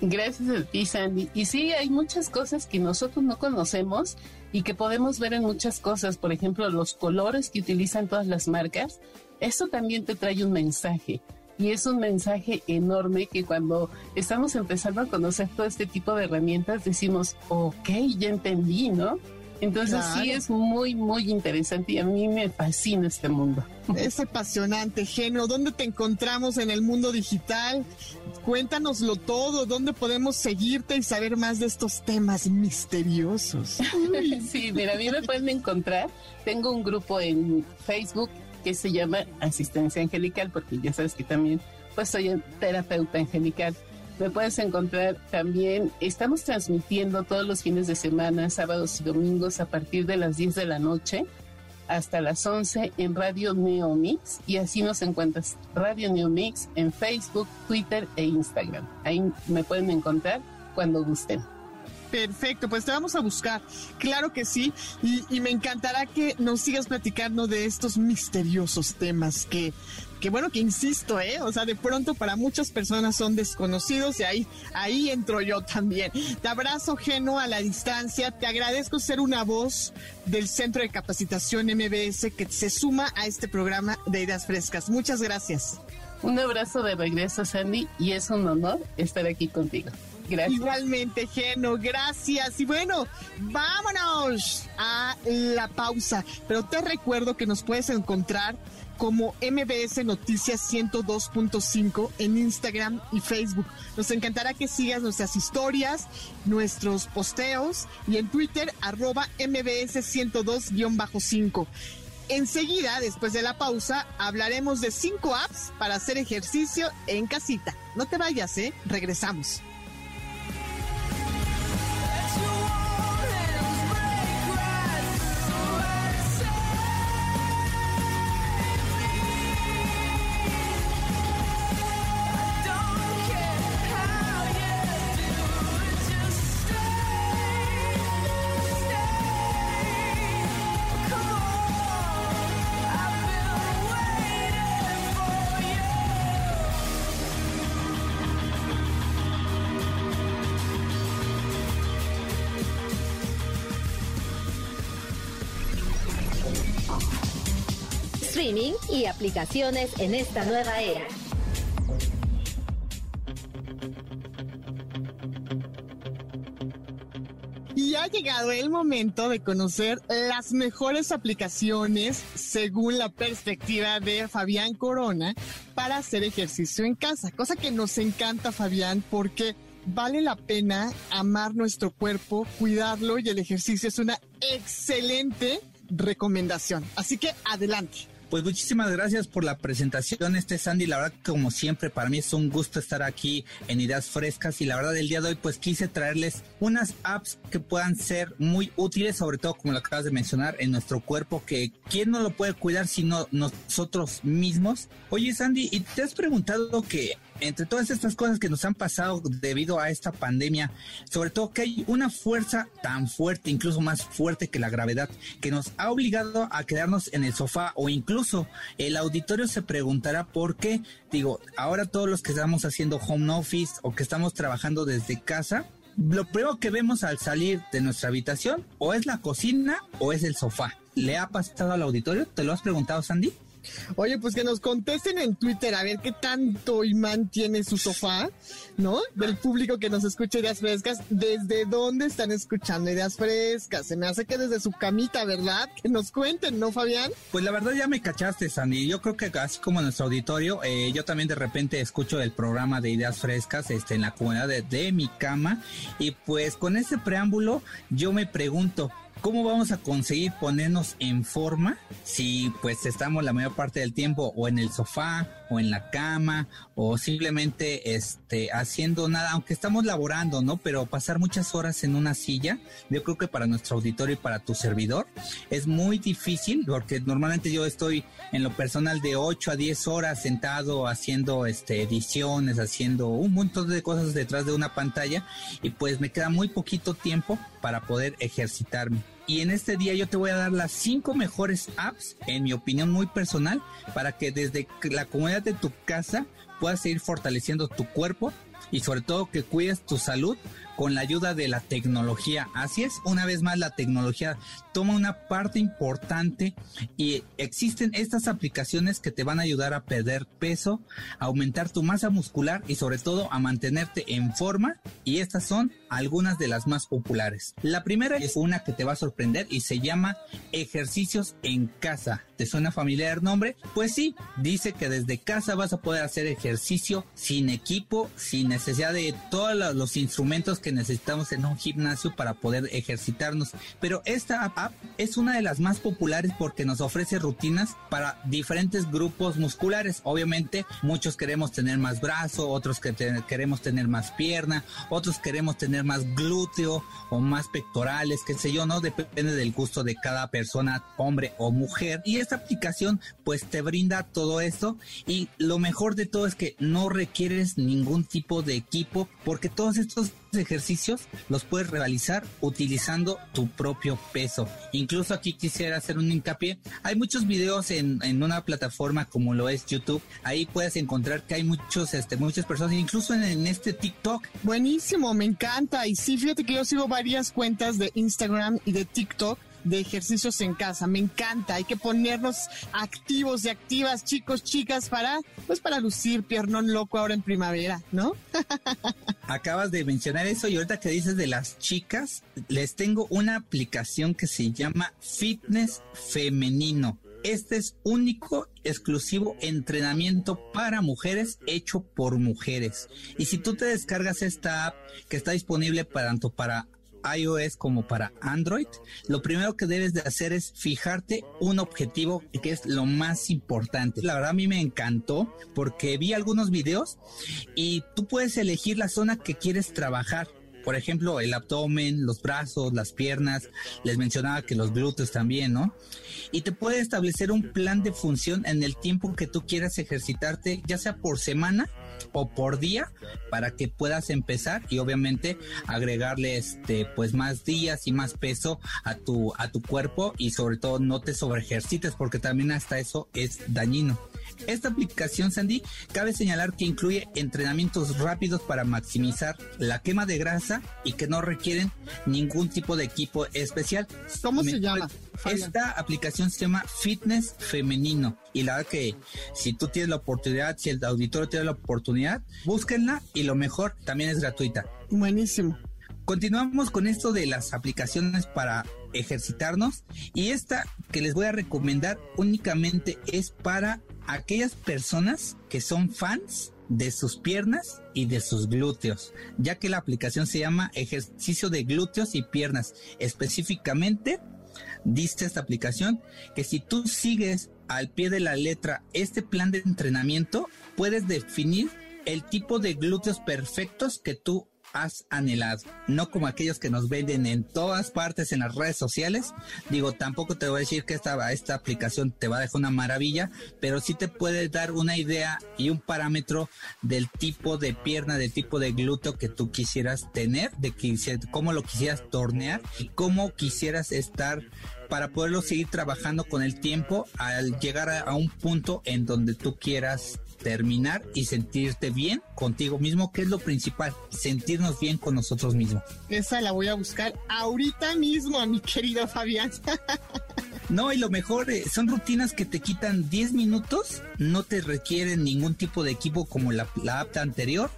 Gracias a ti, Sandy. Y sí, hay muchas cosas que nosotros no conocemos y que podemos ver en muchas cosas. Por ejemplo, los colores que utilizan todas las marcas. Eso también te trae un mensaje. Y es un mensaje enorme que cuando estamos empezando a conocer todo este tipo de herramientas decimos, ok, ya entendí, ¿no? Entonces claro. sí es muy, muy interesante y a mí me fascina este mundo. [laughs] Es apasionante, Geno. ¿Dónde te encontramos en el mundo digital? Cuéntanoslo todo. ¿Dónde podemos seguirte y saber más de estos temas misteriosos? [laughs] sí, mira, a mí me pueden encontrar. Tengo un grupo en Facebook que se llama Asistencia Angelical, porque ya sabes que también pues soy terapeuta angelical. Me puedes encontrar también, estamos transmitiendo todos los fines de semana, sábados y domingos a partir de las 10 de la noche hasta las 11 en Radio Neomix y así nos encuentras Radio Neomix en Facebook, Twitter e Instagram. Ahí me pueden encontrar cuando gusten. Perfecto, pues te vamos a buscar. Claro que sí. Y, me encantará que nos sigas platicando de estos misteriosos temas que, que bueno, que insisto, ¿eh? O sea, de pronto para muchas personas son desconocidos y ahí, ahí entro yo también. Te abrazo, Geno, a la distancia. Te agradezco ser una voz del Centro de Capacitación MBS que se suma a este programa de Ideas Frescas. Muchas gracias. Un abrazo de regreso, Sandy, y es un honor estar aquí contigo. Gracias. Igualmente, Geno, gracias. Y bueno, vámonos a la pausa. Pero te recuerdo que nos puedes encontrar como MBS Noticias 102.5 en Instagram y Facebook. Nos encantará que sigas nuestras historias, nuestros posteos y en Twitter arroba MBS 102-5. Enseguida, después de la pausa, hablaremos de cinco apps para hacer ejercicio en casita. No te vayas, ¿eh? Regresamos. Y aplicaciones en esta nueva era. Y ha llegado el momento de conocer las mejores aplicaciones según la perspectiva de Fabián Corona para hacer ejercicio en casa, cosa que nos encanta Fabián porque vale la pena amar nuestro cuerpo, cuidarlo y el ejercicio es una excelente recomendación. Así que adelante. Pues muchísimas gracias por la presentación, este Sandy. La verdad, como siempre, para mí es un gusto estar aquí en Ideas Frescas. Y la verdad, el día de hoy, pues quise traerles unas apps que puedan ser muy útiles, sobre todo como lo acabas de mencionar, en nuestro cuerpo, que quién no lo puede cuidar sino nosotros mismos. Oye, Sandy, ¿y te has preguntado que entre todas estas cosas que nos han pasado debido a esta pandemia, sobre todo que hay una fuerza tan fuerte, incluso más fuerte que la gravedad, que nos ha obligado a quedarnos en el sofá o incluso el auditorio se preguntará por qué, digo, ahora todos los que estamos haciendo home office o que estamos trabajando desde casa, lo primero que vemos al salir de nuestra habitación o es la cocina o es el sofá. ¿Le ha pasado al auditorio? ¿Te lo has preguntado, Sandy? Oye, pues que nos contesten en Twitter a ver qué tanto imán tiene su sofá, ¿no? Del público que nos escucha Ideas Frescas, ¿desde dónde están escuchando Ideas Frescas? Se me hace que desde su camita, ¿verdad? Que nos cuenten, ¿no, Fabián? Pues la verdad ya me cachaste, Sandy. Yo creo que así como nuestro auditorio, eh, yo también de repente escucho el programa de Ideas Frescas este, en la comunidad de, de mi cama y pues con ese preámbulo yo me pregunto, ¿Cómo vamos a conseguir ponernos en forma si pues estamos la mayor parte del tiempo o en el sofá o en la cama o simplemente este haciendo nada, aunque estamos laborando, ¿no? Pero pasar muchas horas en una silla, yo creo que para nuestro auditorio y para tu servidor es muy difícil porque normalmente yo estoy en lo personal de 8 a 10 horas sentado haciendo este ediciones, haciendo un montón de cosas detrás de una pantalla y pues me queda muy poquito tiempo para poder ejercitarme. Y en este día yo te voy a dar las cinco mejores apps, en mi opinión muy personal, para que desde la comunidad de tu casa puedas seguir fortaleciendo tu cuerpo y sobre todo que cuides tu salud con la ayuda de la tecnología. Así es, una vez más la tecnología toma una parte importante y existen estas aplicaciones que te van a ayudar a perder peso, a aumentar tu masa muscular y sobre todo a mantenerte en forma y estas son algunas de las más populares. La primera es una que te va a sorprender y se llama ejercicios en casa. ¿Te suena familiar el nombre? Pues sí, dice que desde casa vas a poder hacer ejercicio sin equipo, sin necesidad de todos los instrumentos que necesitamos en un gimnasio para poder ejercitarnos. Pero esta app es una de las más populares porque nos ofrece rutinas para diferentes grupos musculares. Obviamente, muchos queremos tener más brazo, otros que queremos tener más pierna, otros queremos tener más glúteo o más pectorales, qué sé yo, ¿no? Depende del gusto de cada persona, hombre o mujer. Y esta aplicación pues te brinda todo esto y lo mejor de todo es que no requieres ningún tipo de equipo porque todos estos ejercicios los puedes realizar utilizando tu propio peso. Incluso aquí quisiera hacer un hincapié. Hay muchos videos en, en una plataforma como lo es YouTube. Ahí puedes encontrar que hay muchos, este, muchas personas, incluso en, en este TikTok. Buenísimo, me encanta. Y sí, fíjate que yo sigo varias cuentas de Instagram y de TikTok de ejercicios en casa. Me encanta. Hay que ponernos activos y activas, chicos, chicas, para, pues para lucir piernón loco ahora en primavera, ¿no? [laughs] Acabas de mencionar eso y ahorita que dices de las chicas, les tengo una aplicación que se llama Fitness Femenino. Este es único, exclusivo entrenamiento para mujeres hecho por mujeres. Y si tú te descargas esta app que está disponible para, tanto para iOS como para Android, lo primero que debes de hacer es fijarte un objetivo que es lo más importante. La verdad a mí me encantó porque vi algunos videos y tú puedes elegir la zona que quieres trabajar. Por ejemplo, el abdomen, los brazos, las piernas, les mencionaba que los glúteos también, ¿no? Y te puede establecer un plan de función en el tiempo que tú quieras ejercitarte, ya sea por semana o por día para que puedas empezar y obviamente agregarle este pues más días y más peso a tu a tu cuerpo y sobre todo no te sobreejercites porque también hasta eso es dañino. Esta aplicación Sandy cabe señalar que incluye entrenamientos rápidos para maximizar la quema de grasa y que no requieren ningún tipo de equipo especial. ¿Cómo se llama? Esta aplicación se llama Fitness Femenino y la verdad que si tú tienes la oportunidad, si el auditorio tiene la oportunidad, búsquenla y lo mejor también es gratuita. Buenísimo. Continuamos con esto de las aplicaciones para ejercitarnos y esta que les voy a recomendar únicamente es para aquellas personas que son fans de sus piernas y de sus glúteos, ya que la aplicación se llama ejercicio de glúteos y piernas. Específicamente, diste esta aplicación que si tú sigues al pie de la letra este plan de entrenamiento, puedes definir el tipo de glúteos perfectos que tú has anhelado, no como aquellos que nos venden en todas partes en las redes sociales. Digo, tampoco te voy a decir que esta, esta aplicación te va a dejar una maravilla, pero sí te puede dar una idea y un parámetro del tipo de pierna, del tipo de glúteo que tú quisieras tener, de cómo lo quisieras tornear y cómo quisieras estar para poderlo seguir trabajando con el tiempo al llegar a, un punto en donde tú quieras terminar y sentirte bien contigo mismo, que es lo principal, sentirnos bien con nosotros mismos. Esa la voy a buscar ahorita mismo, mi querido Fabián. [laughs] No, y lo mejor eh, son rutinas que te quitan 10 minutos, no te requieren ningún tipo de equipo como la, la app anterior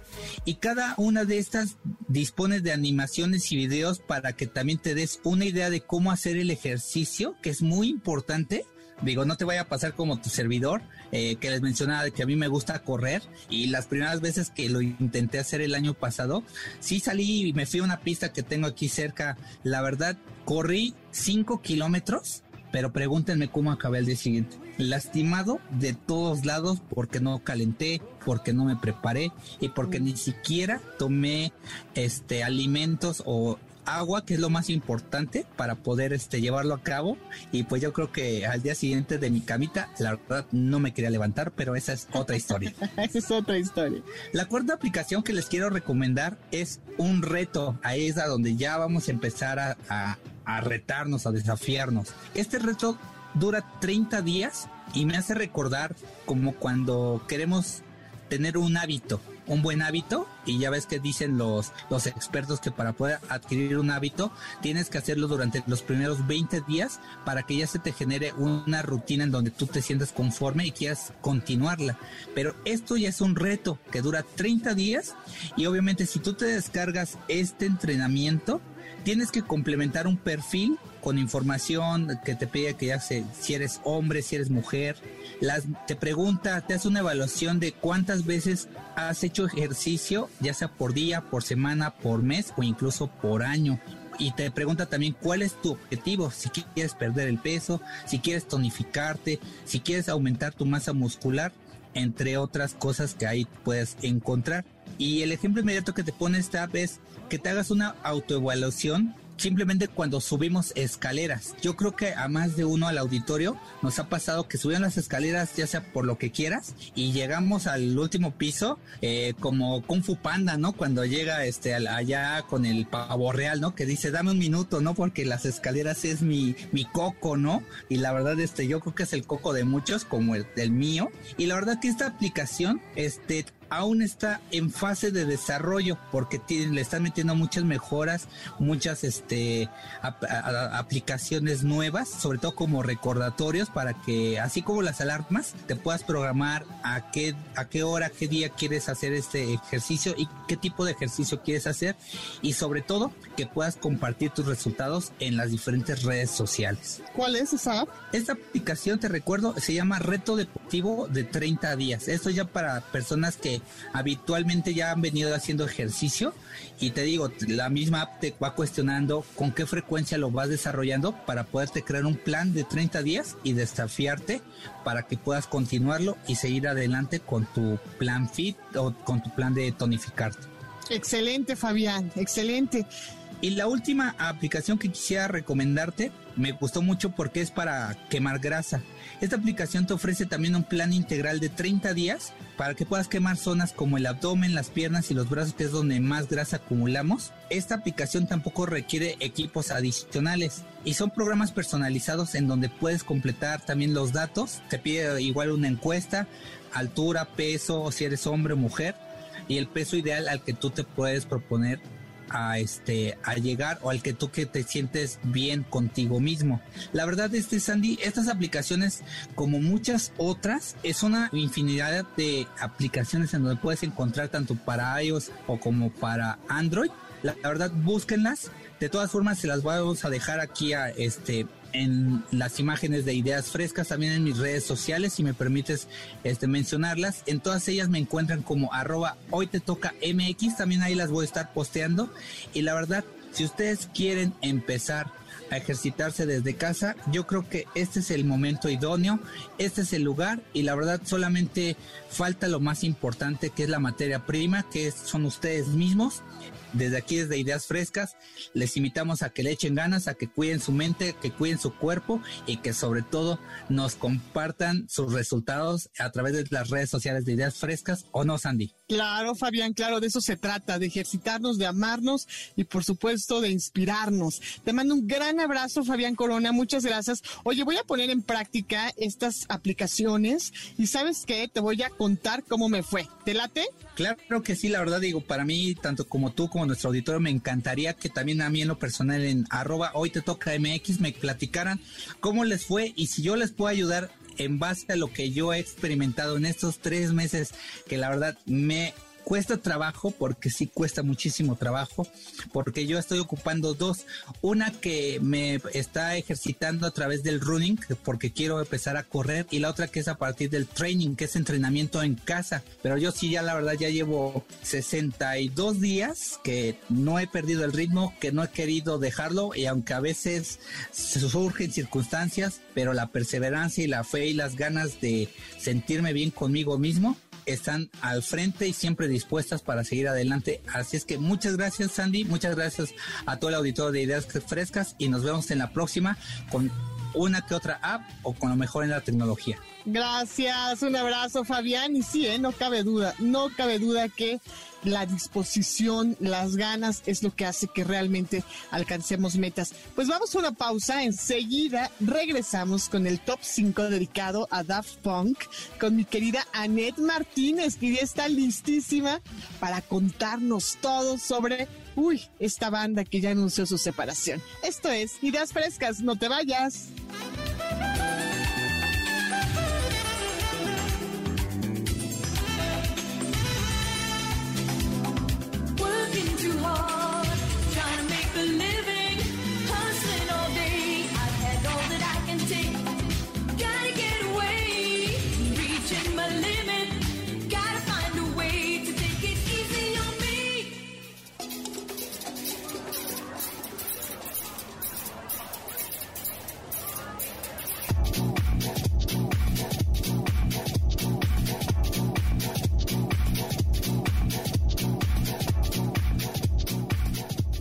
y cada una de estas dispone de animaciones y videos para que también te des una idea de cómo hacer el ejercicio, que es muy importante. Digo, no te vaya a pasar como tu servidor, eh, que les mencionaba que a mí me gusta correr y las primeras veces que lo intenté hacer el año pasado, sí salí y me fui a una pista que tengo aquí cerca. La verdad, corrí 5 kilómetros pero pregúntenme cómo acabé el día siguiente. Lastimado de todos lados porque no calenté, porque no me preparé y porque ni siquiera tomé este alimentos o agua, que es lo más importante para poder este llevarlo a cabo. Y pues yo creo que al día siguiente de mi camita, la verdad no me quería levantar, pero esa es otra historia. [laughs] esa es otra historia. La cuarta aplicación que les quiero recomendar es un reto. Ahí es a donde ya vamos a empezar a, a retarnos, a desafiarnos. Este reto dura 30 días y me hace recordar como cuando queremos tener un hábito, un buen hábito, y ya ves que dicen los, los expertos que para poder adquirir un hábito tienes que hacerlo durante los primeros 20 días para que ya se te genere una rutina en donde tú te sientas conforme y quieras continuarla. Pero esto ya es un reto que dura 30 días y obviamente si tú te descargas este entrenamiento, tienes que complementar un perfil con información que te pide que ya sé si eres hombre, si eres mujer. Las, te pregunta, te hace una evaluación de cuántas veces has hecho ejercicio, ya sea por día, por semana, por mes o incluso por año. Y te pregunta también cuál es tu objetivo, si quieres perder el peso, si quieres tonificarte, si quieres aumentar tu masa muscular, entre otras cosas que ahí puedes encontrar. Y el ejemplo inmediato que te pone esta app es que te hagas una autoevaluación simplemente cuando subimos escaleras. Yo creo que a más de uno al auditorio nos ha pasado que subían las escaleras ya sea por lo que quieras y llegamos al último piso eh, como Kung Fu Panda, ¿no? Cuando llega este allá con el pavo real, ¿no? Que dice dame un minuto, ¿no? Porque las escaleras es mi, mi coco, ¿no? Y la verdad este yo creo que es el coco de muchos como el del mío y la verdad que esta aplicación este aún está en fase de desarrollo porque le están metiendo muchas mejoras, muchas este, aplicaciones nuevas, sobre todo como recordatorios para que así como las alarmas te puedas programar a qué a qué hora, qué día quieres hacer este ejercicio y qué tipo de ejercicio quieres hacer y sobre todo que puedas compartir tus resultados en las diferentes redes sociales. ¿Cuál es esa app? Esta aplicación te recuerdo se llama Reto Deportivo de 30 días. Esto ya para personas que habitualmente ya han venido haciendo ejercicio y te digo, la misma app te va cuestionando con qué frecuencia lo vas desarrollando para poderte crear un plan de 30 días y desafiarte para que puedas continuarlo y seguir adelante con tu plan fit o con tu plan de tonificarte. Excelente, Fabián, excelente. Y la última aplicación que quisiera recomendarte me gustó mucho porque es para quemar grasa. Esta aplicación te ofrece también un plan integral de 30 días para que puedas quemar zonas como el abdomen, las piernas y los brazos, que es donde más grasa acumulamos. Esta aplicación tampoco requiere equipos adicionales y son programas personalizados en donde puedes completar también los datos. Te pide igual una encuesta, altura, peso, si eres hombre o mujer y el peso ideal al que tú te puedes proponer a este a llegar o al que tú que te sientes bien contigo mismo. La verdad este Sandy, estas aplicaciones como muchas otras es una infinidad de aplicaciones en donde puedes encontrar tanto para iOS o como para Android. La, la verdad búsquenlas. De todas formas se las vamos a dejar aquí a este en las imágenes de ideas frescas, también en mis redes sociales, si me permites este, mencionarlas. En todas ellas me encuentran como arroba hoy te toca MX, también ahí las voy a estar posteando. Y la verdad, si ustedes quieren empezar a ejercitarse desde casa, yo creo que este es el momento idóneo, este es el lugar y la verdad solamente falta lo más importante que es la materia prima, que son ustedes mismos desde aquí, desde Ideas Frescas, les invitamos a que le echen ganas, a que cuiden su mente, que cuiden su cuerpo y que sobre todo nos compartan sus resultados a través de las redes sociales de Ideas Frescas o no, Sandy. Claro, Fabián, claro, de eso se trata, de ejercitarnos, de amarnos y por supuesto de inspirarnos. Te mando un gran abrazo, Fabián Corona, muchas gracias. Oye, voy a poner en práctica estas aplicaciones y sabes qué, te voy a contar cómo me fue. ¿Te late? Claro que sí, la verdad digo, para mí, tanto como tú como nuestro auditorio, me encantaría que también a mí en lo personal en arroba hoy te toca MX me platicaran cómo les fue y si yo les puedo ayudar en base a lo que yo he experimentado en estos tres meses, que la verdad me cuesta trabajo, porque sí cuesta muchísimo trabajo, porque yo estoy ocupando dos. Una que me está ejercitando a través del running, porque quiero empezar a correr, y la otra que es a partir del training, que es entrenamiento en casa. Pero yo sí, ya la verdad, ya llevo 62 días que no he perdido el ritmo, que no he querido dejarlo, y aunque a veces surgen circunstancias, pero la perseverancia y la fe y las ganas de sentirme bien conmigo mismo, están al frente y siempre dispuestas para seguir adelante. Así es que muchas gracias Sandy, muchas gracias a todo el auditorio de Ideas Frescas y nos vemos en la próxima con una que otra app o con lo mejor en la tecnología. Gracias, un abrazo Fabián y sí, ¿eh? no cabe duda, no cabe duda que la disposición, las ganas es lo que hace que realmente alcancemos metas. Pues vamos a una pausa, enseguida regresamos con el top 5 dedicado a Daft Punk con mi querida Annette Martínez, que ya está listísima para contarnos todo sobre, uy, esta banda que ya anunció su separación. Esto es Ideas Frescas, no te vayas. Working too hard,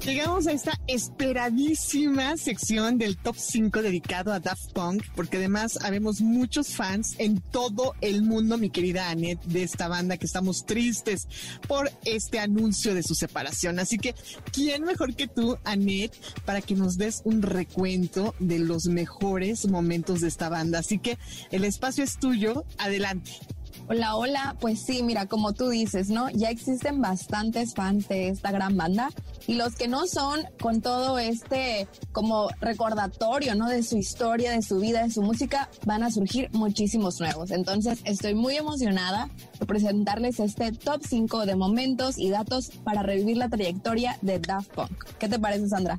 Llegamos a esta esperadísima sección del top 5 dedicado a Daft Punk, porque además habemos muchos fans en todo el mundo, mi querida Annette, de esta banda que estamos tristes por este anuncio de su separación. Así que, ¿quién mejor que tú, Annette, para que nos des un recuento de los mejores momentos de esta banda? Así que el espacio es tuyo, adelante. Hola, hola. Pues sí, mira, como tú dices, ¿no? Ya existen bastantes fans de esta gran banda y los que no son con todo este como recordatorio, ¿no? De su historia, de su vida, de su música, van a surgir muchísimos nuevos. Entonces, estoy muy emocionada por presentarles este top 5 de momentos y datos para revivir la trayectoria de Daft Punk. ¿Qué te parece, Sandra?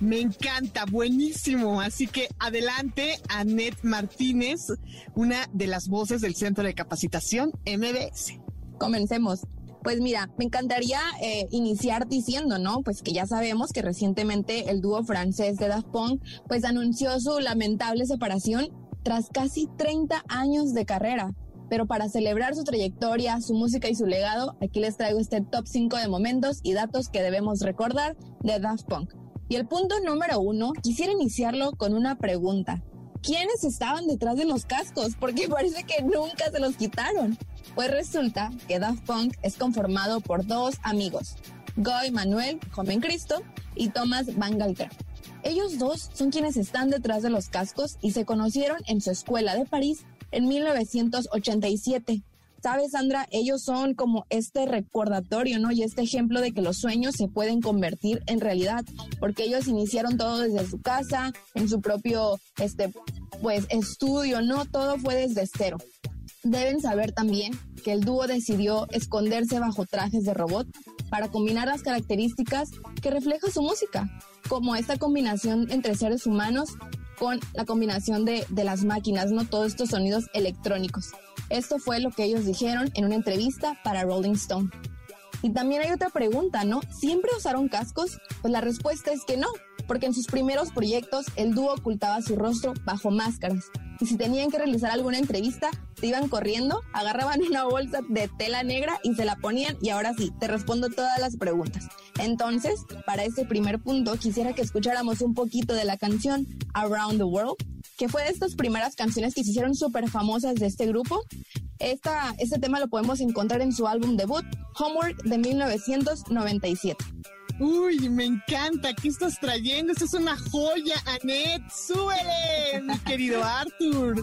Me encanta, buenísimo. Así que adelante, Annette Martínez, una de las voces del Centro de Capacitación MBS. Comencemos. Pues mira, me encantaría eh, iniciar diciendo, ¿no? Pues que ya sabemos que recientemente el dúo francés de Daft Punk pues anunció su lamentable separación tras casi 30 años de carrera. Pero para celebrar su trayectoria, su música y su legado, aquí les traigo este top 5 de momentos y datos que debemos recordar de Daft Punk. Y el punto número uno, quisiera iniciarlo con una pregunta. ¿Quiénes estaban detrás de los cascos? Porque [laughs] parece que nunca se los quitaron. Pues resulta que Daft Punk es conformado por dos amigos, Guy Manuel, joven Cristo, y Thomas Van Galter. Ellos dos son quienes están detrás de los cascos y se conocieron en su escuela de París en 1987. ¿Sabes, Sandra? Ellos son como este recordatorio, ¿no? Y este ejemplo de que los sueños se pueden convertir en realidad, porque ellos iniciaron todo desde su casa, en su propio, este, pues, estudio, ¿no? Todo fue desde cero. Deben saber también que el dúo decidió esconderse bajo trajes de robot para combinar las características que refleja su música, como esta combinación entre seres humanos con la combinación de, de las máquinas, ¿no? Todos estos sonidos electrónicos. Esto fue lo que ellos dijeron en una entrevista para Rolling Stone. Y también hay otra pregunta, ¿no? ¿Siempre usaron cascos? Pues la respuesta es que no. porque en sus primeros proyectos el dúo ocultaba su rostro bajo máscaras. Y si tenían que realizar alguna entrevista, se iban corriendo, agarraban [laughs] una bolsa de tela negra y se la ponían y ahora sí, te respondo todas las preguntas. Entonces, para este primer punto, quisiera que escucháramos un poquito de la canción Around the World, que fue de estas primeras canciones que se hicieron súper famosas de este grupo. Esta, este tema lo podemos encontrar en su álbum debut, Homework, de 1997. Uy, me encanta. ¿Qué estás trayendo? Esto es una joya, Anet. ¡Súbele, mi querido Arthur!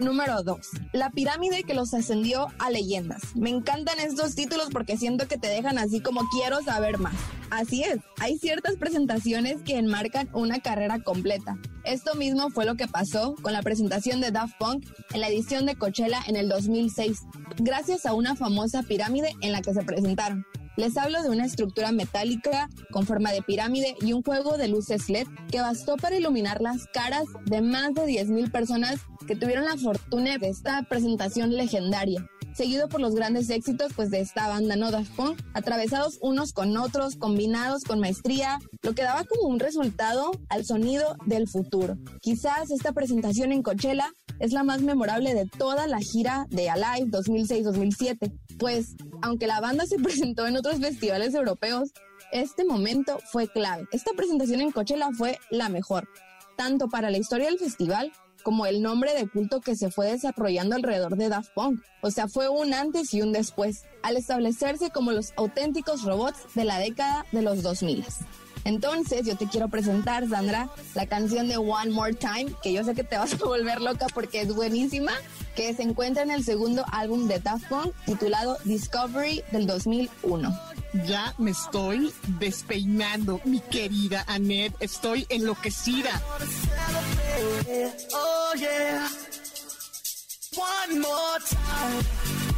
Número 2. La pirámide que los ascendió a leyendas. Me encantan estos títulos porque siento que te dejan así como quiero saber más. Así es, hay ciertas presentaciones que enmarcan una carrera completa. Esto mismo fue lo que pasó con la presentación de Daft Punk en la edición de Coachella en el 2006, gracias a una famosa pirámide en la que se presentaron. Les hablo de una estructura metálica con forma de pirámide y un juego de luces LED que bastó para iluminar las caras de más de 10.000 personas que tuvieron la fortuna de esta presentación legendaria seguido por los grandes éxitos pues de esta banda no Daft atravesados unos con otros, combinados con maestría, lo que daba como un resultado al sonido del futuro. Quizás esta presentación en Coachella es la más memorable de toda la gira de Alive 2006-2007, pues aunque la banda se [laughs] presentó en otros festivales europeos, este momento fue clave. Esta presentación en Coachella fue la mejor, tanto para la historia del festival como el nombre de culto que se fue desarrollando alrededor de Daft Punk. O sea, fue un antes y un después, al establecerse como los auténticos robots de la década de los 2000. Entonces, yo te quiero presentar, Sandra, la canción de One More Time, que yo sé que te vas a volver loca porque es buenísima, que se encuentra en el segundo álbum de Daft Punk, titulado Discovery del 2001. Ya me estoy despeinando, mi querida Annette. Estoy enloquecida. Oh yeah. One more time.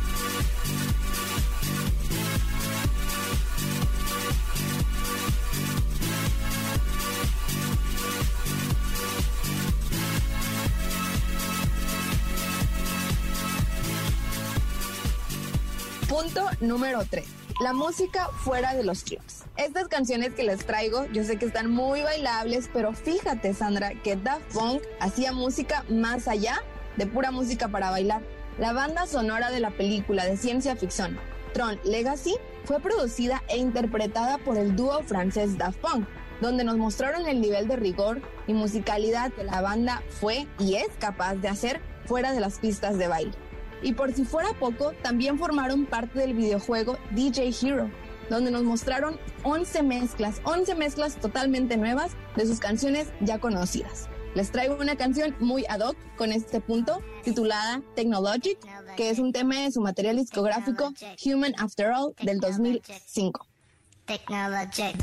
Punto número 3. La música fuera de los clips. Estas canciones que les traigo, yo sé que están muy bailables, pero fíjate, Sandra, que Daft Punk hacía música más allá de pura música para bailar. La banda sonora de la película de ciencia ficción Tron Legacy fue producida e interpretada por el dúo francés Daft Punk, donde nos mostraron el nivel de rigor y musicalidad que la banda fue y es capaz de hacer fuera de las pistas de baile. Y por si fuera poco, también formaron parte del videojuego DJ Hero, donde nos mostraron 11 mezclas, 11 mezclas totalmente nuevas de sus canciones ya conocidas. Les traigo una canción muy ad hoc con este punto, titulada Technologic, que es un tema de su material discográfico Human After All del 2005. Technologic.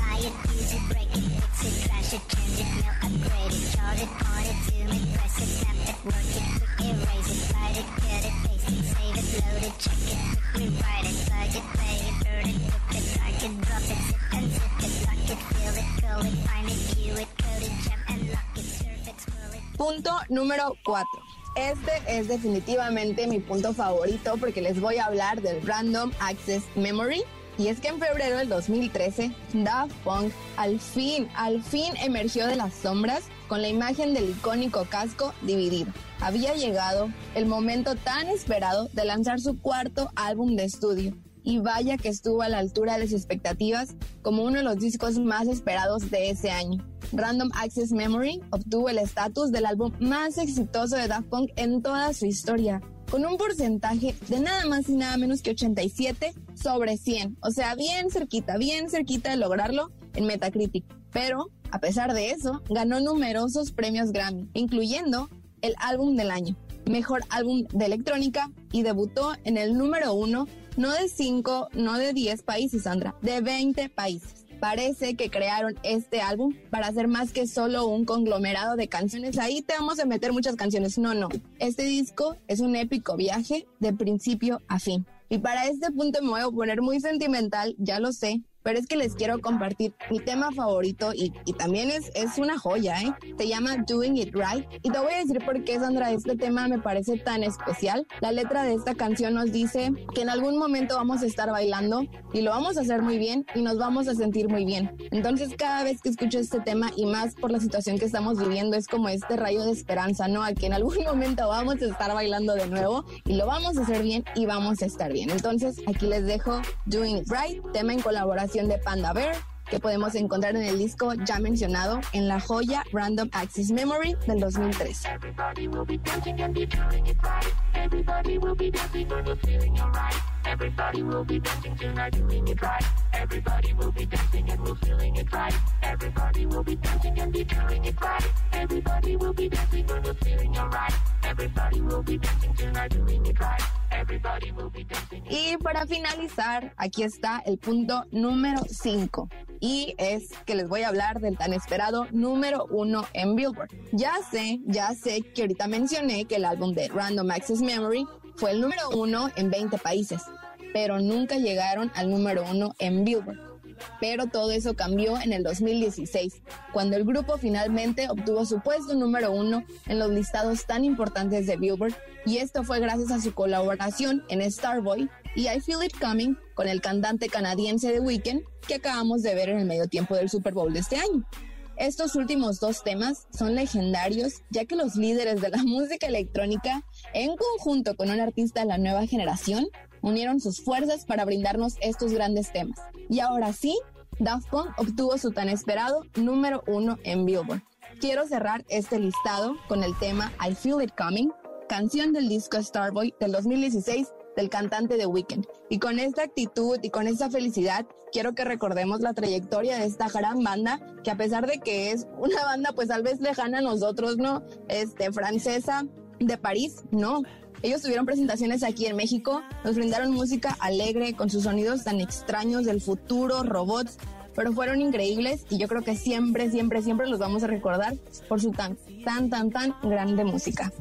Punto número 4. Este es definitivamente mi punto favorito porque les voy a hablar del Random Access Memory. Y es que en febrero del 2013, Daft Punk al fin, al fin emergió de las sombras con la imagen del icónico casco dividido. Había llegado el momento tan esperado de lanzar su cuarto álbum de estudio. Y vaya que estuvo a la altura de las expectativas como uno de los discos más esperados de ese año. Random Access Memory obtuvo el estatus del álbum más exitoso de Daft Punk en toda su historia, con un porcentaje de nada más y nada menos que 87 sobre 100. O sea, bien cerquita, bien cerquita de lograrlo en Metacritic. Pero, a pesar de eso, ganó numerosos premios Grammy, incluyendo el álbum del año, mejor álbum de electrónica y debutó en el número uno, no de 5, no de 10 países, Sandra, de 20 países. Parece que crearon este álbum para hacer más que solo un conglomerado de canciones. Ahí te vamos a meter muchas canciones. No, no. Este disco es un épico viaje de principio a fin. Y para este punto me voy a poner muy sentimental, ya lo sé, pero es que les quiero compartir mi tema favorito y, y también es, es una joya, ¿eh? Se llama Doing It Right. Y te voy a decir por qué, Sandra, este tema me parece tan especial. La letra de esta canción nos dice que en algún momento vamos a estar bailando y lo vamos a hacer muy bien y nos vamos a sentir muy bien. Entonces, cada vez que escucho este tema y más por la situación que estamos viviendo, es como este rayo de esperanza, ¿no? A que en algún [laughs] momento vamos a estar bailando de nuevo y lo vamos a hacer bien y vamos a estar bien. Entonces, aquí les dejo Doing It Right, tema en colaboración de Panda Bear que podemos encontrar en el disco ya mencionado en la joya Random Access Memory del 2003. Y para finalizar, aquí está el punto número 5. Y es que les voy a hablar del tan esperado número uno en Billboard. Ya sé, ya sé que ahorita mencioné que el álbum de Random Access Memory fue el número uno en 20 países, pero nunca llegaron al número uno en Billboard. Pero todo eso cambió en el 2016, cuando el grupo finalmente obtuvo su puesto número uno en los listados tan importantes de Billboard, y esto fue gracias a su colaboración en Starboy y I Feel It Coming con el cantante canadiense The Weeknd que acabamos de ver en el medio tiempo del Super Bowl de este año. Estos últimos dos temas son legendarios ya que los líderes de la [laughs] música electrónica, en conjunto con un artista de la nueva generación, unieron sus fuerzas para brindarnos estos grandes temas. Y ahora sí, Daft Punk obtuvo su tan esperado número uno en Billboard. Quiero cerrar este listado con el tema I Feel It Coming, canción del disco Starboy del 2016 del cantante The Weeknd. Y con esta actitud y con esta felicidad, quiero que recordemos la trayectoria de esta gran banda, que a pesar de que es una banda pues tal vez lejana a nosotros, ¿no? Este, francesa de París, no. Ellos tuvieron presentaciones aquí en México, nos brindaron música alegre con sus sonidos tan extraños del futuro, robots, pero fueron increíbles y yo creo que siempre, siempre, siempre los vamos a recordar por su tan, tan, tan, tan grande música.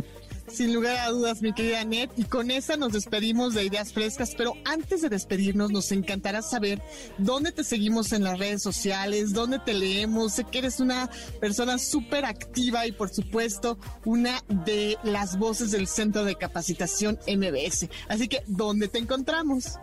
Sin lugar a dudas, mi querida Net. Y con esa nos despedimos de Ideas Frescas. Pero antes de despedirnos, nos encantará saber dónde te seguimos en las redes sociales, dónde te leemos. Sé que eres una persona súper activa y, por supuesto, una de las voces del Centro de Capacitación MBS. Así que, ¿dónde te encontramos?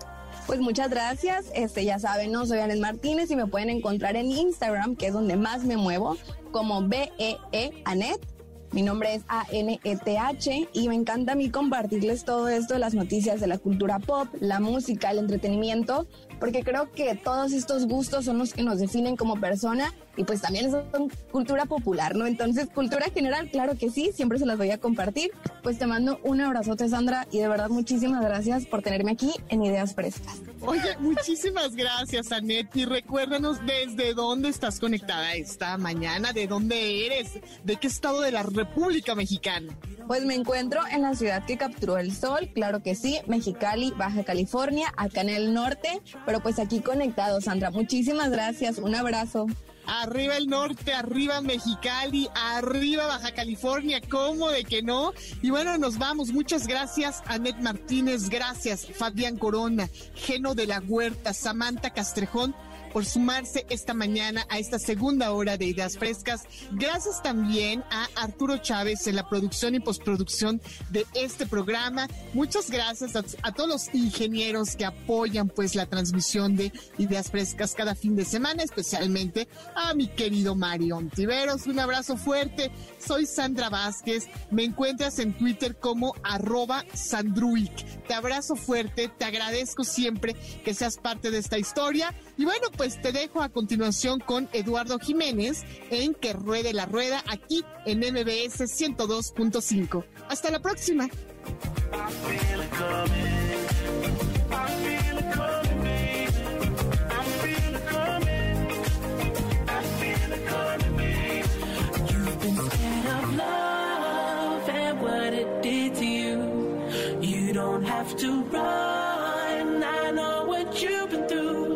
Pues muchas gracias. Este, ya saben, no soy Anet Martínez y me pueden encontrar en Instagram, que es donde más me muevo, como BEE Anet. Mi nombre es A-N-E-T-H y me encanta a mí compartirles todo esto de las noticias de la cultura pop, la música, el entretenimiento, porque creo que todos estos gustos son los que nos definen como persona y pues también son cultura popular, ¿no? Entonces, cultura general, claro que sí, siempre se las voy a compartir. Pues te mando un abrazote, Sandra, y de verdad muchísimas gracias por tenerme aquí en Ideas Frescas. Oye, muchísimas gracias, Anet. Y recuérdanos desde dónde estás conectada esta mañana, de dónde eres, de qué estado de la República Mexicana. Pues me encuentro en la ciudad que capturó el sol, claro que sí, Mexicali, Baja California, acá en el norte, pero pues aquí conectado, Sandra. Muchísimas gracias, un abrazo. Arriba el norte, arriba Mexicali, arriba Baja California, ¿cómo de que no? Y bueno, nos vamos. Muchas gracias, Anet Martínez, gracias, Fabián Corona, Geno de la Huerta, Samantha Castrejón por sumarse esta mañana a esta segunda hora de Ideas Frescas. Gracias también a Arturo Chávez en la producción y postproducción de este programa. Muchas gracias a, a todos los ingenieros que apoyan pues la transmisión de Ideas Frescas cada fin de semana, especialmente a mi querido Mario Ontiveros. Un abrazo fuerte. Soy Sandra Vázquez. Me encuentras en Twitter como arroba Sandruic. Te abrazo fuerte. Te agradezco siempre que seas parte de esta historia. Y bueno, pues te dejo a continuación con Eduardo Jiménez en Que Ruede la Rueda aquí en MBS 102.5. Hasta la próxima. Have to run. I know what you've been through.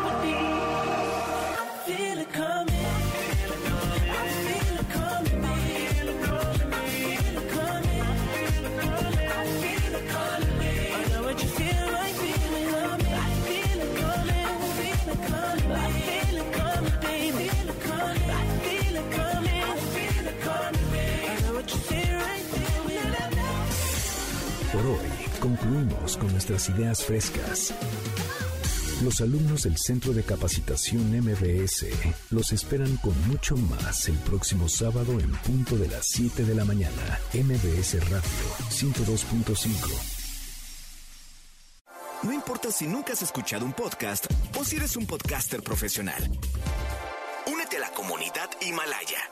Concluimos con nuestras ideas frescas. Los alumnos del Centro de Capacitación MBS los esperan con mucho más el próximo sábado en punto de las 7 de la mañana. MBS Radio 102.5. No importa si nunca has escuchado un podcast o si eres un podcaster profesional. Únete a la comunidad Himalaya.